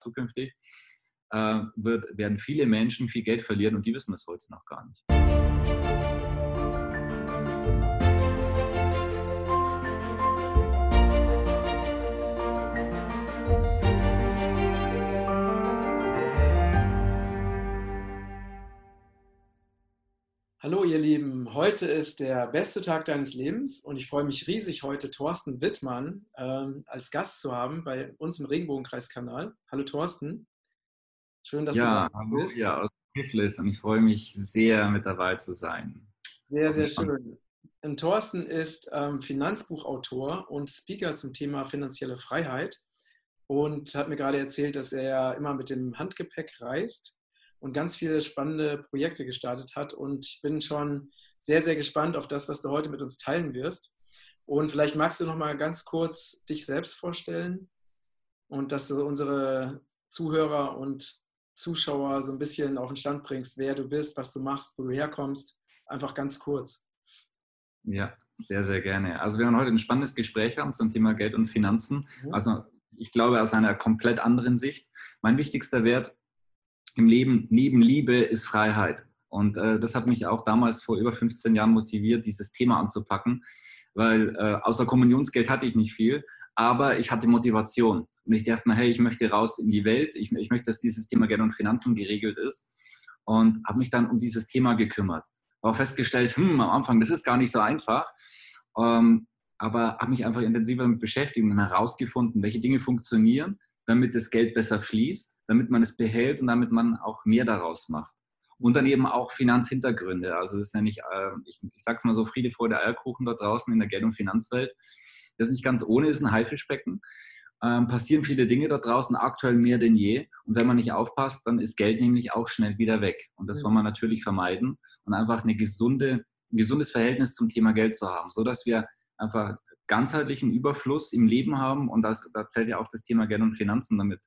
zukünftig, äh, wird, werden viele Menschen viel Geld verlieren und die wissen das heute noch gar nicht. Hallo ihr Lieben, heute ist der beste Tag deines Lebens und ich freue mich riesig, heute Thorsten Wittmann ähm, als Gast zu haben bei uns im Regenbogenkreiskanal. Hallo Thorsten, schön, dass ja, du da bist. Ja, aus Tiflis und ich freue mich sehr, mit dabei zu sein. Sehr, sehr schön. Und Thorsten ist ähm, Finanzbuchautor und Speaker zum Thema finanzielle Freiheit und hat mir gerade erzählt, dass er immer mit dem Handgepäck reist und ganz viele spannende Projekte gestartet hat. Und ich bin schon sehr, sehr gespannt auf das, was du heute mit uns teilen wirst. Und vielleicht magst du noch mal ganz kurz dich selbst vorstellen und dass du unsere Zuhörer und Zuschauer so ein bisschen auf den Stand bringst, wer du bist, was du machst, wo du herkommst. Einfach ganz kurz. Ja, sehr, sehr gerne. Also wir werden heute ein spannendes Gespräch haben zum Thema Geld und Finanzen. Mhm. Also ich glaube aus einer komplett anderen Sicht. Mein wichtigster Wert im Leben neben Liebe ist Freiheit. Und äh, das hat mich auch damals vor über 15 Jahren motiviert, dieses Thema anzupacken, weil äh, außer Kommunionsgeld hatte ich nicht viel, aber ich hatte Motivation. Und ich dachte mir, hey, ich möchte raus in die Welt, ich, ich möchte, dass dieses Thema Geld und Finanzen geregelt ist. Und habe mich dann um dieses Thema gekümmert. Auch festgestellt, hm, am Anfang, das ist gar nicht so einfach. Ähm, aber habe mich einfach intensiver damit beschäftigt und herausgefunden, welche Dinge funktionieren damit das Geld besser fließt, damit man es behält und damit man auch mehr daraus macht. Und dann eben auch Finanzhintergründe. Also das ist ja nicht, äh, ich, ich sage es mal so, Friede vor der Eierkuchen da draußen in der Geld- und Finanzwelt. Das ist nicht ganz ohne, ist ein Haifischbecken. Ähm, passieren viele Dinge da draußen, aktuell mehr denn je. Und wenn man nicht aufpasst, dann ist Geld nämlich auch schnell wieder weg. Und das wollen wir natürlich vermeiden und einfach eine gesunde, ein gesundes Verhältnis zum Thema Geld zu haben, sodass wir einfach ganzheitlichen Überfluss im Leben haben. Und das, da zählt ja auch das Thema Geld und Finanzen damit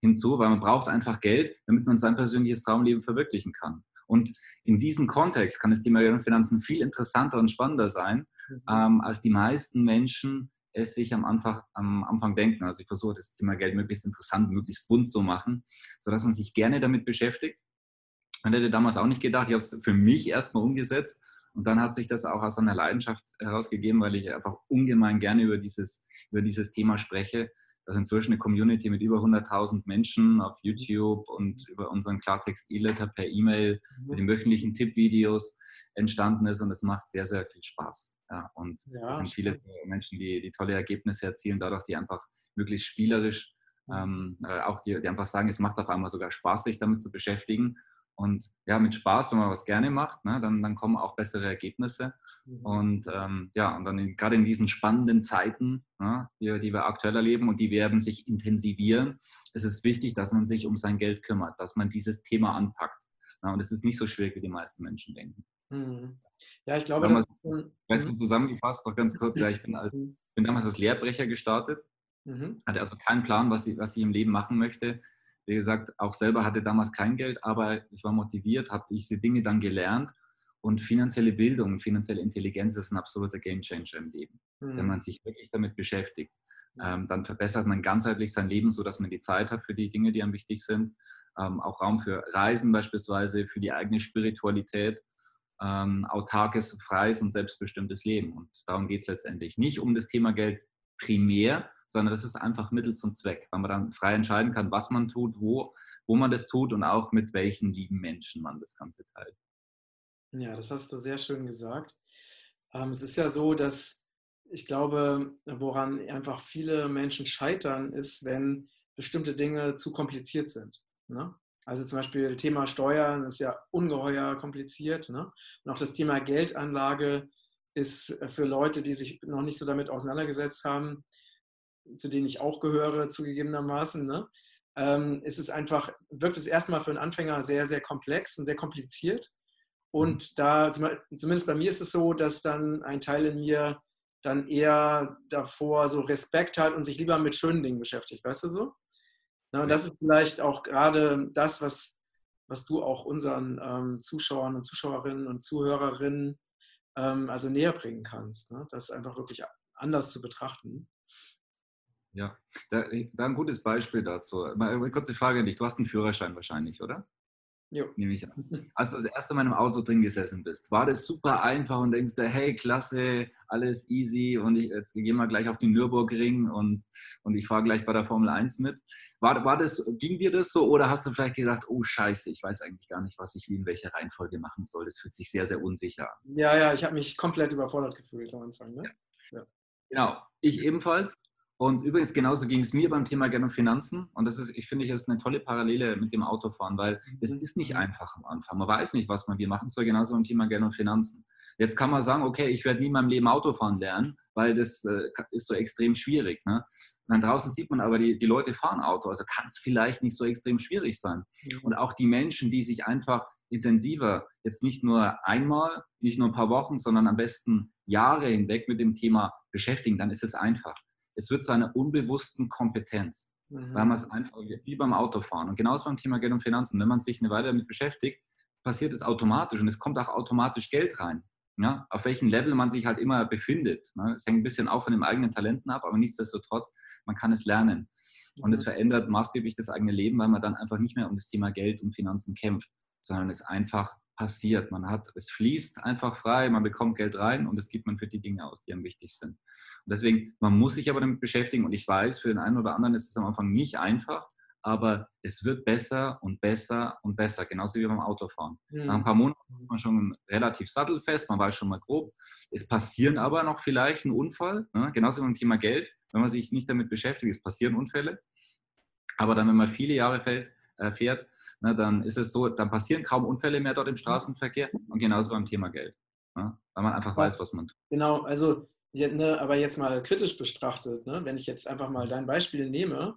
hinzu, weil man braucht einfach Geld, damit man sein persönliches Traumleben verwirklichen kann. Und in diesem Kontext kann das Thema Geld und Finanzen viel interessanter und spannender sein, mhm. ähm, als die meisten Menschen es sich am Anfang, am Anfang denken. Also ich versuche das Thema Geld möglichst interessant, möglichst bunt zu machen, sodass man sich gerne damit beschäftigt. Ich hätte damals auch nicht gedacht, ich habe es für mich erstmal umgesetzt und dann hat sich das auch aus einer Leidenschaft herausgegeben, weil ich einfach ungemein gerne über dieses, über dieses Thema spreche. Das ist inzwischen eine Community mit über 100.000 Menschen auf YouTube und über unseren Klartext E-Letter per E-Mail mhm. mit den wöchentlichen Tippvideos entstanden ist und es macht sehr, sehr viel Spaß. Ja, und ja, es sind viele Menschen, die, die tolle Ergebnisse erzielen, dadurch, die einfach möglichst spielerisch ähm, äh, auch die, die einfach sagen, es macht auf einmal sogar Spaß, sich damit zu beschäftigen und ja, mit Spaß, wenn man was gerne macht, ne, dann, dann kommen auch bessere Ergebnisse. Mhm. Und ähm, ja, und dann gerade in diesen spannenden Zeiten, ne, die, die, wir aktuell erleben und die werden sich intensivieren, ist es wichtig, dass man sich um sein Geld kümmert, dass man dieses Thema anpackt. Ne, und es ist nicht so schwierig, wie die meisten Menschen denken. Mhm. Ja, ich glaube, das ist. Mhm. zusammengefasst, noch ganz kurz, ja, ich bin, als, mhm. bin damals als Lehrbrecher gestartet, mhm. hatte also keinen Plan, was ich, was ich im Leben machen möchte wie gesagt, auch selber hatte damals kein Geld, aber ich war motiviert, habe diese Dinge dann gelernt. Und finanzielle Bildung, finanzielle Intelligenz ist ein absoluter Gamechanger im Leben, mhm. wenn man sich wirklich damit beschäftigt. Ähm, dann verbessert man ganzheitlich sein Leben, sodass man die Zeit hat für die Dinge, die einem wichtig sind. Ähm, auch Raum für Reisen beispielsweise, für die eigene Spiritualität, ähm, autarkes, freies und selbstbestimmtes Leben. Und darum geht es letztendlich. Nicht um das Thema Geld primär, sondern das ist einfach Mittel zum Zweck, weil man dann frei entscheiden kann, was man tut, wo, wo man das tut und auch mit welchen lieben Menschen man das Ganze teilt. Ja, das hast du sehr schön gesagt. Ähm, es ist ja so, dass ich glaube, woran einfach viele Menschen scheitern, ist, wenn bestimmte Dinge zu kompliziert sind. Ne? Also zum Beispiel Thema Steuern ist ja ungeheuer kompliziert. Ne? Und auch das Thema Geldanlage ist für Leute, die sich noch nicht so damit auseinandergesetzt haben, zu denen ich auch gehöre, zugegebenermaßen, ne? ähm, ist es einfach, wirkt es erstmal für einen Anfänger sehr, sehr komplex und sehr kompliziert. Und mhm. da, zumindest bei mir ist es so, dass dann ein Teil in mir dann eher davor so Respekt hat und sich lieber mit schönen Dingen beschäftigt, weißt du so? Ja, und das ist vielleicht auch gerade das, was, was du auch unseren ähm, Zuschauern und Zuschauerinnen und Zuhörerinnen ähm, also näher bringen kannst. Ne? Das einfach wirklich anders zu betrachten. Ja, da, da ein gutes Beispiel dazu. Mal eine kurze Frage an dich. Du hast einen Führerschein wahrscheinlich, oder? Jo. Nehme ich an. Als du das erste Mal im Auto drin gesessen bist, war das super einfach und denkst du, hey, klasse, alles easy und ich, jetzt gehen wir gleich auf den Nürburgring und, und ich fahre gleich bei der Formel 1 mit. War, war das, ging dir das so oder hast du vielleicht gedacht, oh Scheiße, ich weiß eigentlich gar nicht, was ich wie in welcher Reihenfolge machen soll. Das fühlt sich sehr, sehr unsicher an. Ja, ja, ich habe mich komplett überfordert gefühlt am Anfang. Ne? Ja. Ja. Genau, ich ebenfalls. Und übrigens, genauso ging es mir beim Thema Geld und Finanzen. Und das ist, ich finde, das ist eine tolle Parallele mit dem Autofahren, weil es mhm. ist nicht einfach am Anfang. Man weiß nicht, was man wie machen soll, genauso beim Thema Geld und Finanzen. Jetzt kann man sagen, okay, ich werde nie in meinem Leben Autofahren lernen, weil das äh, ist so extrem schwierig. Ne? Und draußen sieht man aber, die, die Leute fahren Auto, also kann es vielleicht nicht so extrem schwierig sein. Mhm. Und auch die Menschen, die sich einfach intensiver, jetzt nicht nur einmal, nicht nur ein paar Wochen, sondern am besten Jahre hinweg mit dem Thema beschäftigen, dann ist es einfach es wird zu einer unbewussten Kompetenz, mhm. weil man es einfach wie beim Autofahren und genauso beim Thema Geld und Finanzen. Wenn man sich eine Weile damit beschäftigt, passiert es automatisch und es kommt auch automatisch Geld rein. Ja, auf welchem Level man sich halt immer befindet. Ne? Es hängt ein bisschen auch von den eigenen Talenten ab, aber nichtsdestotrotz, man kann es lernen. Und es mhm. verändert maßgeblich das eigene Leben, weil man dann einfach nicht mehr um das Thema Geld und Finanzen kämpft, sondern es einfach passiert. Man hat, es fließt einfach frei, man bekommt Geld rein und es gibt man für die Dinge aus, die einem wichtig sind. Und deswegen, man muss sich aber damit beschäftigen und ich weiß, für den einen oder anderen ist es am Anfang nicht einfach, aber es wird besser und besser und besser, genauso wie beim Autofahren. Mhm. Nach ein paar Monaten ist man schon relativ sattelfest, man weiß schon mal grob. Es passieren aber noch vielleicht ein Unfall, ne? genauso wie beim Thema Geld, wenn man sich nicht damit beschäftigt, es passieren Unfälle. Aber dann, wenn man viele Jahre fällt, äh, fährt, ne, dann ist es so, dann passieren kaum Unfälle mehr dort im Straßenverkehr und genauso beim Thema Geld. Ne, weil man einfach weiß, was man tut. Genau, also ne, aber jetzt mal kritisch betrachtet, ne, wenn ich jetzt einfach mal dein Beispiel nehme,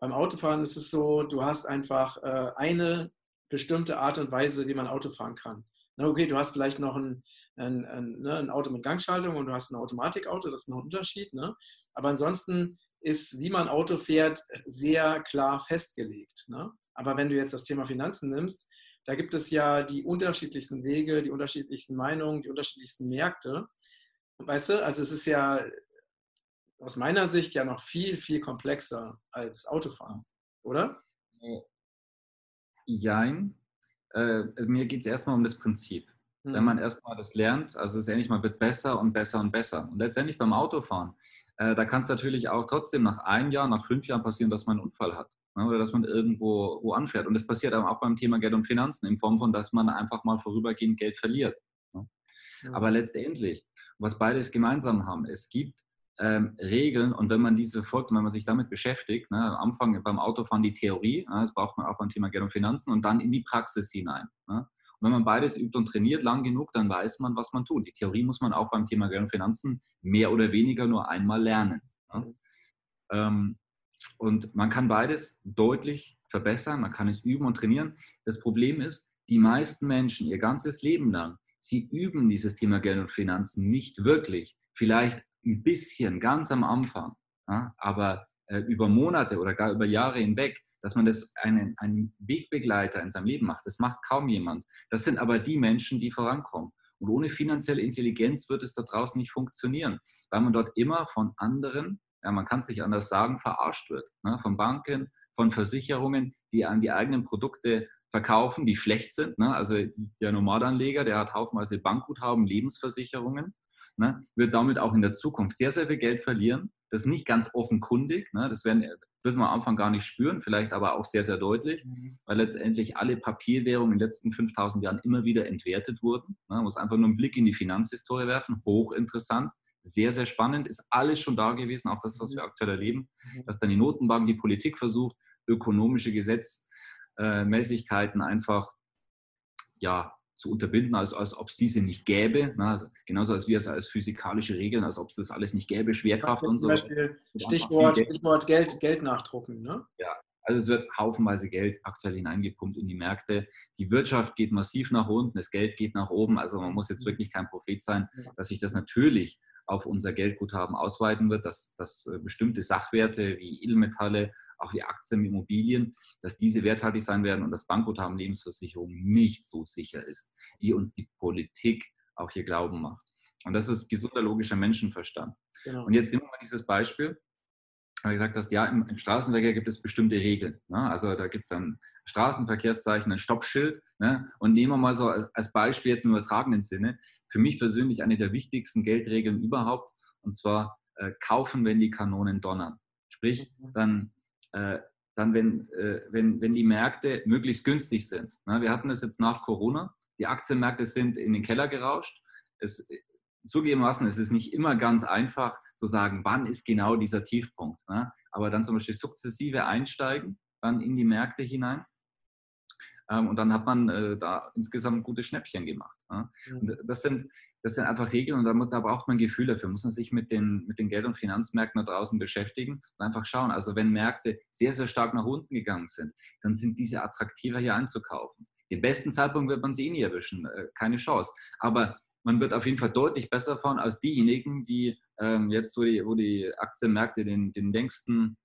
beim Autofahren ist es so, du hast einfach äh, eine bestimmte Art und Weise, wie man Auto fahren kann. Na, okay, du hast vielleicht noch ein, ein, ein, ne, ein, Auto mit Gangschaltung und du hast ein Automatikauto, das ist noch ein Unterschied. Ne? Aber ansonsten ist, wie man Auto fährt, sehr klar festgelegt. Ne? Aber wenn du jetzt das Thema Finanzen nimmst, da gibt es ja die unterschiedlichsten Wege, die unterschiedlichsten Meinungen, die unterschiedlichsten Märkte. Weißt du, also es ist ja aus meiner Sicht ja noch viel, viel komplexer als Autofahren, oder? Jein. Äh, mir geht es erstmal um das Prinzip. Hm. Wenn man erstmal das lernt, also es ist ähnlich, man wird besser und besser und besser. Und letztendlich beim Autofahren, äh, da kann es natürlich auch trotzdem nach einem Jahr, nach fünf Jahren passieren, dass man einen Unfall hat ne, oder dass man irgendwo wo anfährt. Und das passiert auch beim Thema Geld und Finanzen in Form von, dass man einfach mal vorübergehend Geld verliert. Ne? Ja. Aber letztendlich, was beides gemeinsam haben, es gibt ähm, Regeln und wenn man diese folgt und wenn man sich damit beschäftigt, ne, am Anfang beim Autofahren die Theorie, ne, das braucht man auch beim Thema Geld und Finanzen und dann in die Praxis hinein. Ne. Und wenn man beides übt und trainiert lang genug, dann weiß man, was man tut. Die Theorie muss man auch beim Thema Geld und Finanzen mehr oder weniger nur einmal lernen. Ne. Ähm, und man kann beides deutlich verbessern, man kann es üben und trainieren. Das Problem ist, die meisten Menschen ihr ganzes Leben lang, sie üben dieses Thema Geld und Finanzen nicht wirklich. Vielleicht ein bisschen, ganz am Anfang, aber äh, über Monate oder gar über Jahre hinweg, dass man das einen, einen Wegbegleiter in seinem Leben macht. Das macht kaum jemand. Das sind aber die Menschen, die vorankommen. Und ohne finanzielle Intelligenz wird es da draußen nicht funktionieren, weil man dort immer von anderen, ja, man kann es nicht anders sagen, verarscht wird. Ne? Von Banken, von Versicherungen, die an die eigenen Produkte verkaufen, die schlecht sind. Ne? Also der Normalanleger, der hat haufenweise Bankguthaben, Lebensversicherungen ne, wird damit auch in der Zukunft sehr, sehr viel Geld verlieren. Das ist nicht ganz offenkundig. Ne, das werden, wird man am Anfang gar nicht spüren, vielleicht aber auch sehr, sehr deutlich, mhm. weil letztendlich alle Papierwährungen in den letzten 5000 Jahren immer wieder entwertet wurden. Ne, man muss einfach nur einen Blick in die Finanzhistorie werfen. Hochinteressant. Sehr, sehr spannend, ist alles schon da gewesen, auch das, was wir mhm. aktuell erleben, mhm. dass dann die Notenbank, die Politik versucht, ökonomische Gesetzmäßigkeiten einfach ja, zu unterbinden, als, als ob es diese nicht gäbe. Ne? Also genauso als wir es als physikalische Regeln, als ob es das alles nicht gäbe, Schwerkraft und so. Stichwort, Stichwort Geld, Geld nachdrucken. Ne? Ja, also es wird haufenweise Geld aktuell hineingepumpt in die Märkte. Die Wirtschaft geht massiv nach unten, das Geld geht nach oben. Also man muss jetzt wirklich kein Prophet sein, dass sich das natürlich auf unser Geldguthaben ausweiten wird, dass, dass äh, bestimmte Sachwerte wie Edelmetalle auch wie Aktien, Immobilien, dass diese werthaltig sein werden und das Bankguthaben Lebensversicherung nicht so sicher ist, wie uns die Politik auch hier glauben macht. Und das ist gesunder logischer Menschenverstand. Genau. Und jetzt nehmen wir mal dieses Beispiel. gesagt hast, ja, im, im Straßenverkehr gibt es bestimmte Regeln. Ne? Also da gibt es dann Straßenverkehrszeichen, ein Stoppschild. Ne? Und nehmen wir mal so als Beispiel jetzt im übertragenen Sinne, für mich persönlich eine der wichtigsten Geldregeln überhaupt, und zwar äh, kaufen, wenn die Kanonen donnern. Sprich, mhm. dann, dann wenn, äh, wenn, wenn die Märkte möglichst günstig sind. Ne? Wir hatten das jetzt nach Corona, die Aktienmärkte sind in den Keller gerauscht. Es, zugegebenermaßen ist es nicht immer ganz einfach zu sagen, wann ist genau dieser Tiefpunkt. Ne? Aber dann zum Beispiel sukzessive einsteigen, dann in die Märkte hinein. Ähm, und dann hat man äh, da insgesamt gute Schnäppchen gemacht. Und das sind, das sind einfach Regeln und da, muss, da braucht man ein Gefühl dafür. Muss man sich mit den, mit den Geld- und Finanzmärkten da draußen beschäftigen und einfach schauen. Also wenn Märkte sehr, sehr stark nach unten gegangen sind, dann sind diese attraktiver hier einzukaufen. Den besten Zeitpunkt wird man sie eh nie erwischen, äh, keine Chance. Aber man wird auf jeden Fall deutlich besser fahren als diejenigen, die ähm, jetzt, wo die, wo die Aktienmärkte den, den längsten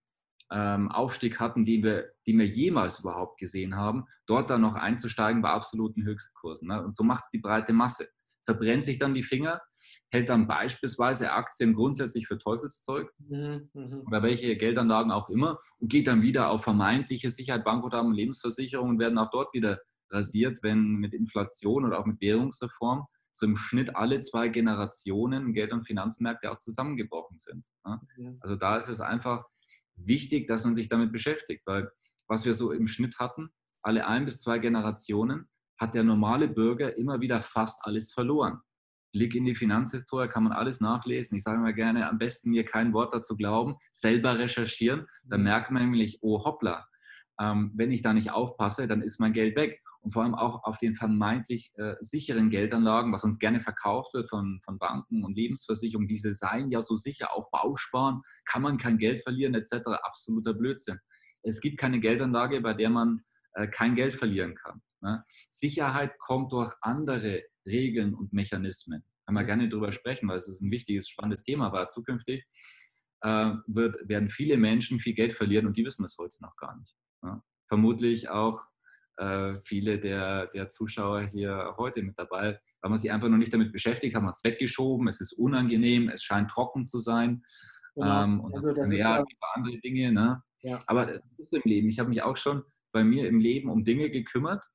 ähm, Aufstieg hatten, die wir, die wir jemals überhaupt gesehen haben, dort dann noch einzusteigen bei absoluten Höchstkursen. Ne? Und so macht es die breite Masse. Verbrennt sich dann die Finger, hält dann beispielsweise Aktien grundsätzlich für Teufelszeug mhm, mhm. oder welche Geldanlagen auch immer und geht dann wieder auf vermeintliche Sicherheit, Bankguthaben, Lebensversicherungen werden auch dort wieder rasiert, wenn mit Inflation oder auch mit Währungsreform so im Schnitt alle zwei Generationen Geld- und Finanzmärkte auch zusammengebrochen sind. Also da ist es einfach wichtig, dass man sich damit beschäftigt, weil was wir so im Schnitt hatten, alle ein bis zwei Generationen, hat der normale Bürger immer wieder fast alles verloren. Blick in die Finanzhistorie kann man alles nachlesen. Ich sage immer gerne, am besten mir kein Wort dazu glauben, selber recherchieren. Dann mhm. merkt man nämlich, oh hoppla, ähm, wenn ich da nicht aufpasse, dann ist mein Geld weg und vor allem auch auf den vermeintlich äh, sicheren Geldanlagen, was uns gerne verkauft wird von, von Banken und Lebensversicherungen, diese seien ja so sicher, auch Bausparen, kann man kein Geld verlieren etc. Absoluter Blödsinn. Es gibt keine Geldanlage, bei der man äh, kein Geld verlieren kann. Ne? Sicherheit kommt durch andere Regeln und Mechanismen. Kann man gerne darüber sprechen, weil es ist ein wichtiges, spannendes Thema war. Zukünftig äh, wird, werden viele Menschen viel Geld verlieren und die wissen das heute noch gar nicht. Ne? Vermutlich auch äh, viele der, der Zuschauer hier heute mit dabei, weil man sich einfach noch nicht damit beschäftigt, haben wir es weggeschoben, es ist unangenehm, es scheint trocken zu sein. Genau. Ähm, und also das ist ja andere Dinge. Ne? Ja. Aber das ist so im Leben. Ich habe mich auch schon bei mir im Leben um Dinge gekümmert.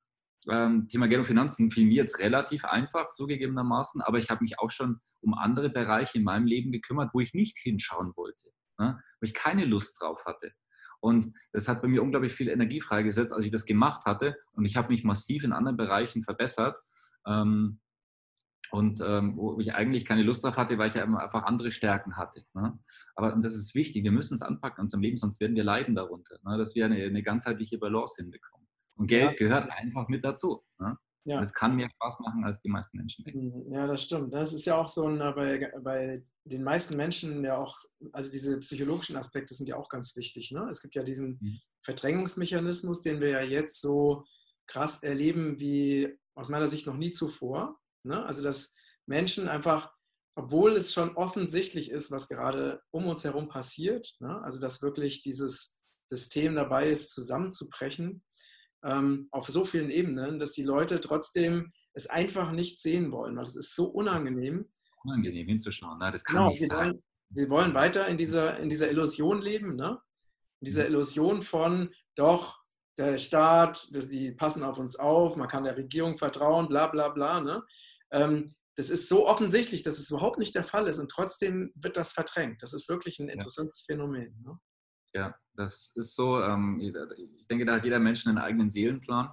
Ähm, Thema Geld und Finanzen fiel mir jetzt relativ einfach, zugegebenermaßen, aber ich habe mich auch schon um andere Bereiche in meinem Leben gekümmert, wo ich nicht hinschauen wollte, ne? wo ich keine Lust drauf hatte. Und das hat bei mir unglaublich viel Energie freigesetzt, als ich das gemacht hatte. Und ich habe mich massiv in anderen Bereichen verbessert. Ähm, und ähm, wo ich eigentlich keine Lust drauf hatte, weil ich ja einfach andere Stärken hatte. Ne? Aber und das ist wichtig, wir müssen es anpacken in unserem Leben, sonst werden wir leiden darunter, ne? dass wir eine, eine ganzheitliche Balance hinbekommen. Und Geld ja. gehört einfach mit dazu. Ne? Ja. Das kann mehr Spaß machen, als die meisten Menschen denken. Mhm. Ja, das stimmt. Das ist ja auch so ein, bei, bei den meisten Menschen ja auch, also diese psychologischen Aspekte sind ja auch ganz wichtig. Ne? Es gibt ja diesen mhm. Verdrängungsmechanismus, den wir ja jetzt so krass erleben wie aus meiner Sicht noch nie zuvor. Ne? Also dass Menschen einfach, obwohl es schon offensichtlich ist, was gerade um uns herum passiert, ne? also dass wirklich dieses System dabei ist, zusammenzubrechen, ähm, auf so vielen Ebenen, dass die Leute trotzdem es einfach nicht sehen wollen, weil es ist so unangenehm. Unangenehm hinzuschauen, ne? das kann genau, nicht sie sein. Wollen, sie wollen weiter in dieser, in dieser Illusion leben, ne? in dieser mhm. Illusion von, doch, der Staat, die passen auf uns auf, man kann der Regierung vertrauen, bla bla bla. Ne? Ähm, das ist so offensichtlich, dass es überhaupt nicht der Fall ist und trotzdem wird das verdrängt. Das ist wirklich ein interessantes ja. Phänomen. Ne? Ja, das ist so. Ähm, ich denke, da hat jeder Mensch einen eigenen Seelenplan.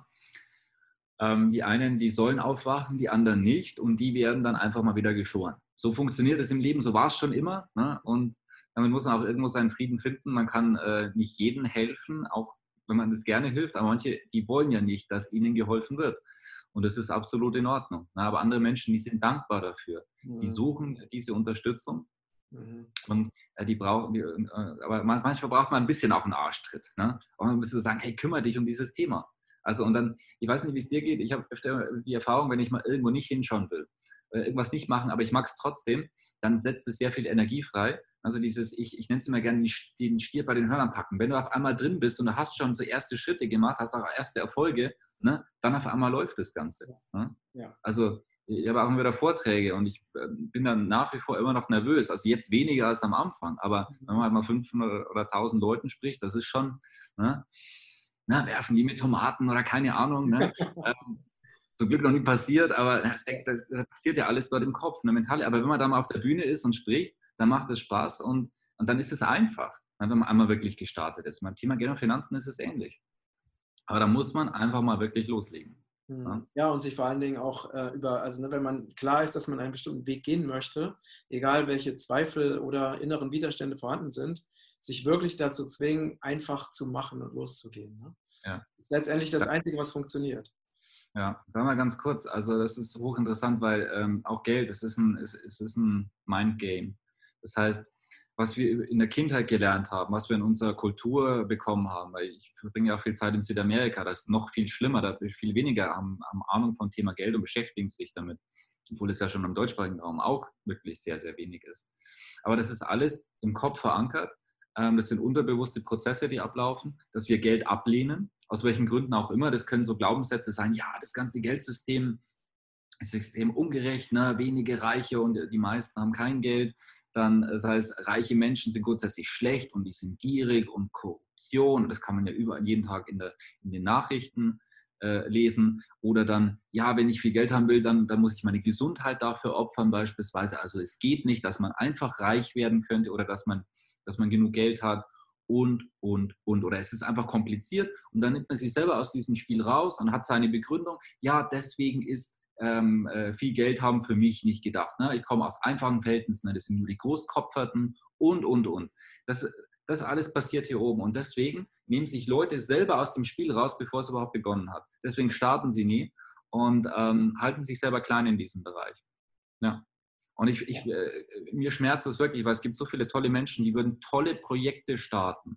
Ähm, die einen, die sollen aufwachen, die anderen nicht und die werden dann einfach mal wieder geschoren. So funktioniert es im Leben, so war es schon immer. Ne? Und damit muss man auch irgendwo seinen Frieden finden. Man kann äh, nicht jedem helfen, auch wenn man das gerne hilft, aber manche, die wollen ja nicht, dass ihnen geholfen wird. Und das ist absolut in Ordnung. Aber andere Menschen, die sind dankbar dafür. Die suchen diese Unterstützung Mhm. Und äh, die brauchen, die, äh, aber manchmal braucht man ein bisschen auch einen Arschtritt. Ne? Auch ein bisschen sagen, hey, kümmere dich um dieses Thema. Also und dann, ich weiß nicht, wie es dir geht, ich habe öfter die Erfahrung, wenn ich mal irgendwo nicht hinschauen will, äh, irgendwas nicht machen, aber ich mag es trotzdem, dann setzt es sehr viel Energie frei. Also dieses, ich, ich nenne es immer gerne den Stier bei den Hörnern packen. Wenn du auf einmal drin bist und du hast schon so erste Schritte gemacht, hast auch erste Erfolge, ne, dann auf einmal läuft das Ganze. Ne? Ja. Also ich habe auch wieder Vorträge und ich äh, bin dann nach wie vor immer noch nervös. Also jetzt weniger als am Anfang, aber wenn man halt mal 500 oder 1000 Leuten spricht, das ist schon, ne? na, werfen die mit Tomaten oder keine Ahnung. Ne? ähm, zum Glück noch nie passiert, aber das, das, das, passiert ja alles dort im Kopf, ne, mental. Aber wenn man da mal auf der Bühne ist und spricht, dann macht es Spaß und, und dann ist es einfach, ne, wenn man einmal wirklich gestartet ist. Beim Thema Geld und Finanzen ist es ähnlich. Aber da muss man einfach mal wirklich loslegen. Mhm. Ja, und sich vor allen Dingen auch äh, über, also ne, wenn man klar ist, dass man einen bestimmten Weg gehen möchte, egal welche Zweifel oder inneren Widerstände vorhanden sind, sich wirklich dazu zwingen, einfach zu machen und loszugehen. Ne? Ja. Das ist letztendlich das Einzige, was funktioniert. Ja, mal ganz kurz. Also das ist hochinteressant, weil ähm, auch Geld, es ist ein, es, es ist ein Mindgame. Das heißt, was wir in der Kindheit gelernt haben, was wir in unserer Kultur bekommen haben, weil ich verbringe ja auch viel Zeit in Südamerika, das ist noch viel schlimmer, da viel weniger haben, haben Ahnung vom Thema Geld und beschäftigen sich damit, obwohl es ja schon im deutschsprachigen Raum auch wirklich sehr, sehr wenig ist. Aber das ist alles im Kopf verankert, ähm, das sind unterbewusste Prozesse, die ablaufen, dass wir Geld ablehnen, aus welchen Gründen auch immer, das können so Glaubenssätze sein, ja, das ganze Geldsystem ist extrem ungerecht, ne? wenige Reiche und die meisten haben kein Geld dann, das heißt, reiche Menschen sind grundsätzlich schlecht und die sind gierig und Korruption. Das kann man ja überall jeden Tag in, der, in den Nachrichten äh, lesen. Oder dann, ja, wenn ich viel Geld haben will, dann, dann muss ich meine Gesundheit dafür opfern beispielsweise. Also es geht nicht, dass man einfach reich werden könnte oder dass man, dass man genug Geld hat und, und, und. Oder es ist einfach kompliziert und dann nimmt man sich selber aus diesem Spiel raus und hat seine Begründung, ja, deswegen ist ähm, äh, viel Geld haben für mich nicht gedacht. Ne? Ich komme aus einfachen Verhältnissen, ne? das sind nur die Großkopferten und, und, und. Das, das alles passiert hier oben und deswegen nehmen sich Leute selber aus dem Spiel raus, bevor es überhaupt begonnen hat. Deswegen starten sie nie und ähm, halten sich selber klein in diesem Bereich. Ja. Und ich, ich, äh, mir schmerzt es wirklich, weil es gibt so viele tolle Menschen, die würden tolle Projekte starten,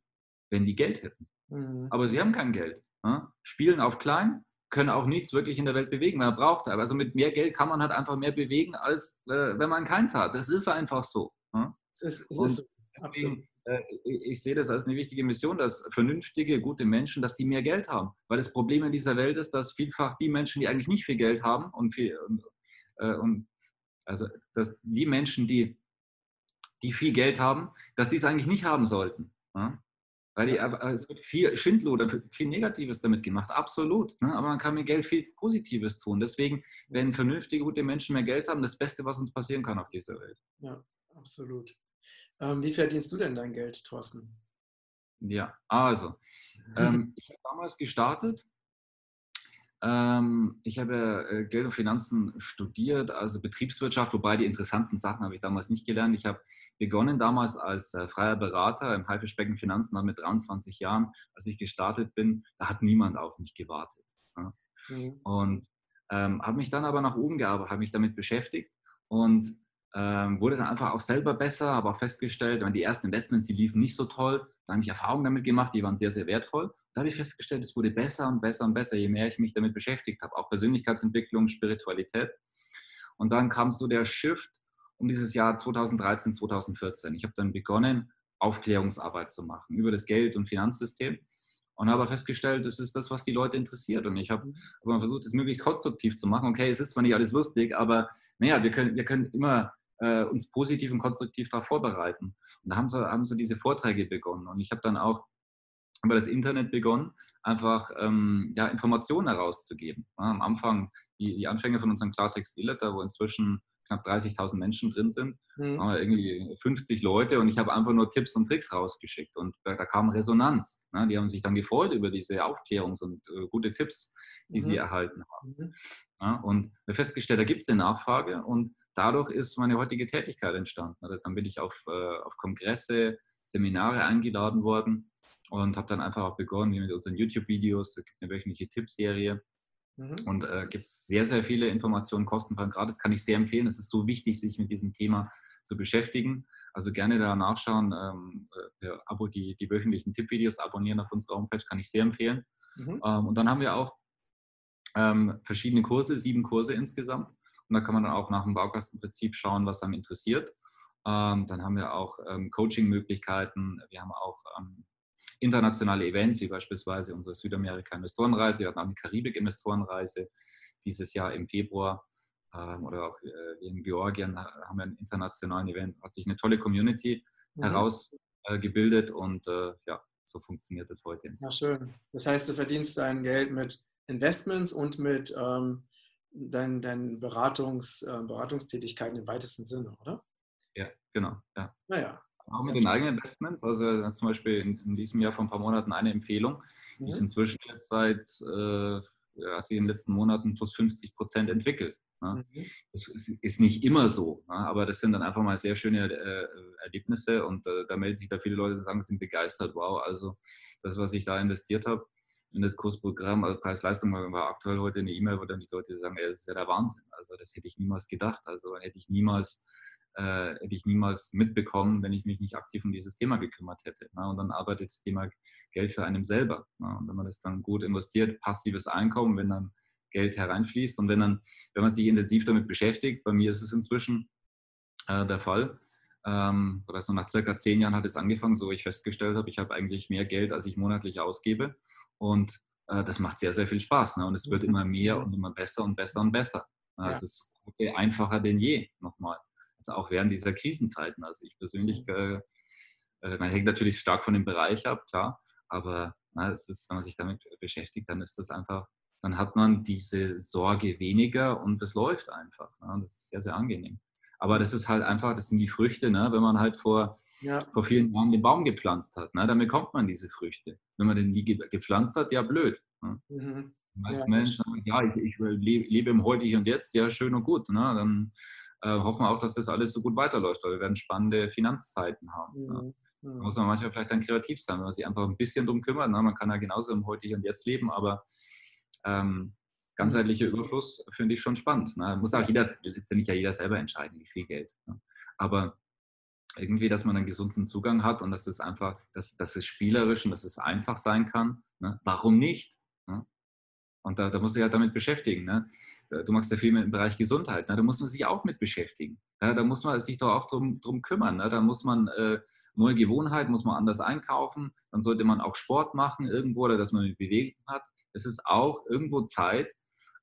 wenn die Geld hätten. Mhm. Aber sie haben kein Geld. Ne? Spielen auf klein, können auch nichts wirklich in der Welt bewegen. Man braucht also mit mehr Geld kann man halt einfach mehr bewegen, als äh, wenn man keins hat. Das ist einfach so. Ne? Es ist, es ist deswegen, äh, ich sehe das als eine wichtige Mission, dass vernünftige, gute Menschen, dass die mehr Geld haben. Weil das Problem in dieser Welt ist, dass vielfach die Menschen, die eigentlich nicht viel Geld haben und viel, äh, und also dass die Menschen, die, die viel Geld haben, dass die es eigentlich nicht haben sollten. Ne? Weil die, es wird viel Schindluder, viel Negatives damit gemacht, absolut. Ne? Aber man kann mit Geld viel Positives tun. Deswegen, wenn vernünftige, gute Menschen mehr Geld haben, das Beste, was uns passieren kann auf dieser Welt. Ja, absolut. Ähm, wie verdienst du denn dein Geld, Thorsten? Ja, also, ähm, ich habe damals gestartet ich habe äh, Geld und Finanzen studiert, also Betriebswirtschaft, wobei die interessanten Sachen habe ich damals nicht gelernt. Ich habe begonnen damals als äh, freier Berater im Haifischbecken Finanzen dann mit 23 Jahren, als ich gestartet bin, da hat niemand auf mich gewartet. Mhm. Und ähm, habe mich dann aber nach oben gearbeitet, habe mich damit beschäftigt und ähm, wurde dann einfach auch selber besser, habe auch festgestellt, wenn die ersten Investments, die liefen nicht so toll, da habe ich Erfahrungen damit gemacht, die waren sehr, sehr wertvoll. Da habe ich festgestellt, es wurde besser und besser und besser, je mehr ich mich damit beschäftigt habe, auch Persönlichkeitsentwicklung, Spiritualität. Und dann kam so der Shift um dieses Jahr 2013, 2014. Ich habe dann begonnen, Aufklärungsarbeit zu machen über das Geld- und Finanzsystem und habe festgestellt, das ist das, was die Leute interessiert. Und ich habe mhm. aber versucht, es möglichst konstruktiv zu machen. Okay, es ist zwar nicht alles lustig, aber naja, wir können, wir können immer äh, uns positiv und konstruktiv darauf vorbereiten. Und da haben sie, haben sie diese Vorträge begonnen. Und ich habe dann auch über das Internet begonnen, einfach ähm, ja, Informationen herauszugeben. Ja, am Anfang die, die Anfänge von unserem Klartext E-Letter, wo inzwischen knapp 30.000 Menschen drin sind, mhm. irgendwie 50 Leute und ich habe einfach nur Tipps und Tricks rausgeschickt und da, da kam Resonanz. Ne? Die haben sich dann gefreut über diese Aufklärungs- und äh, gute Tipps, die mhm. sie erhalten haben. Mhm. Ja, und festgestellt, da gibt es eine Nachfrage und dadurch ist meine heutige Tätigkeit entstanden. Also dann bin ich auf, äh, auf Kongresse, Seminare eingeladen worden und habe dann einfach auch begonnen mit unseren YouTube-Videos. Es gibt eine wöchentliche Tippserie mhm. und äh, gibt sehr, sehr viele Informationen kostenfrei und gratis. Kann ich sehr empfehlen. Es ist so wichtig, sich mit diesem Thema zu beschäftigen. Also gerne da nachschauen. Ähm, äh, Abo, die, die wöchentlichen Tippvideos abonnieren auf unserer Homepage, kann ich sehr empfehlen. Mhm. Ähm, und dann haben wir auch ähm, verschiedene Kurse, sieben Kurse insgesamt. Und da kann man dann auch nach dem Baukastenprinzip schauen, was einem interessiert. Ähm, dann haben wir auch ähm, Coaching-Möglichkeiten. Wir haben auch ähm, internationale Events, wie beispielsweise unsere Südamerika-Investorenreise. Wir hatten auch eine Karibik-Investorenreise dieses Jahr im Februar. ähm, oder auch äh, in Georgien haben wir einen internationalen Event, hat sich eine tolle Community mhm. herausgebildet und ja, so funktioniert das heute. Ja, schön. Das heißt, du verdienst dein Geld mit Investments und mit ähm, deinen, deinen Beratungs, äh, Beratungstätigkeiten im weitesten Sinne, oder? Ja, genau. Ja. Naja. Auch mit den eigenen Investments. Also zum Beispiel in, in, diesem Jahr vor ein paar Monaten eine Empfehlung. Die mhm. ist inzwischen jetzt seit, äh, hat sich in den letzten Monaten plus 50 Prozent entwickelt. Ne? Mhm. Das ist, ist, nicht immer so, ne? aber das sind dann einfach mal sehr schöne äh, Erlebnisse und äh, da melden sich da viele Leute und sagen, sie sind begeistert. Wow, also das, was ich da investiert habe, in das Kursprogramm, also Preis-Leistung war aktuell heute eine E-Mail, wo dann die Leute sagen, ey, das ist ja der Wahnsinn. Also das hätte ich niemals gedacht. Also hätte ich niemals, äh, hätte ich niemals mitbekommen, wenn ich mich nicht aktiv um dieses Thema gekümmert hätte. Ne? Und dann arbeitet das Thema Geld für einen selber. Ne? Und wenn man das dann gut investiert, passives Einkommen, wenn dann Geld hereinfließt und wenn dann, wenn man sich intensiv damit beschäftigt, bei mir ist es inzwischen äh, der Fall, ähm, oder so nach circa zehn Jahren hat es angefangen, so ich festgestellt habe, ich habe eigentlich mehr Geld, als ich monatlich ausgebe. Und äh, das macht sehr, sehr viel Spaß. Ne? Und es wird immer mehr und immer besser und besser und besser. Ja. Es ist einfacher denn je, nochmal. Also auch während dieser Krisenzeiten. Also ich persönlich, äh, äh, man hängt natürlich stark von dem Bereich ab, klar. Aber na, es ist, wenn man sich damit beschäftigt, dann ist das einfach, dann hat man diese Sorge weniger und es läuft einfach. Ne? Und das ist sehr, sehr angenehm. Aber das ist halt einfach, das sind die Früchte, ne? wenn man halt vor, ja. vor vielen Jahren den Baum gepflanzt hat. Ne? Dann bekommt man diese Früchte. Wenn man den nie gepflanzt hat, ja blöd. Ne? Mhm. Die meisten ja, Menschen sagen, ja, ich, ich, lebe im Heute, hier und jetzt, ja, schön und gut. Ne? Dann äh, hoffen wir auch, dass das alles so gut weiterläuft, weil wir werden spannende Finanzzeiten haben. Ne? Mhm. Da muss man manchmal vielleicht dann kreativ sein, wenn man sich einfach ein bisschen drum kümmert. Ne? Man kann ja genauso im Heute, hier und jetzt leben, aber ähm, ganzheitlicher Überfluss finde ich schon spannend. Ne? Muss auch jeder, letztendlich ja jeder selber entscheiden, wie viel Geld. Ne? Aber irgendwie, dass man einen gesunden Zugang hat und dass es einfach, dass, dass es spielerisch und dass es einfach sein kann. Ne? Warum nicht? Ne? Und da, da muss ich ja damit beschäftigen. Ne? Du machst ja viel im Bereich Gesundheit. Ne? Da muss man sich auch mit beschäftigen. Ja, da muss man sich doch auch drum, drum kümmern. Ne? Da muss man äh, neue Gewohnheiten, muss man anders einkaufen. Dann sollte man auch Sport machen irgendwo oder dass man mit Bewegung hat. Es ist auch irgendwo Zeit,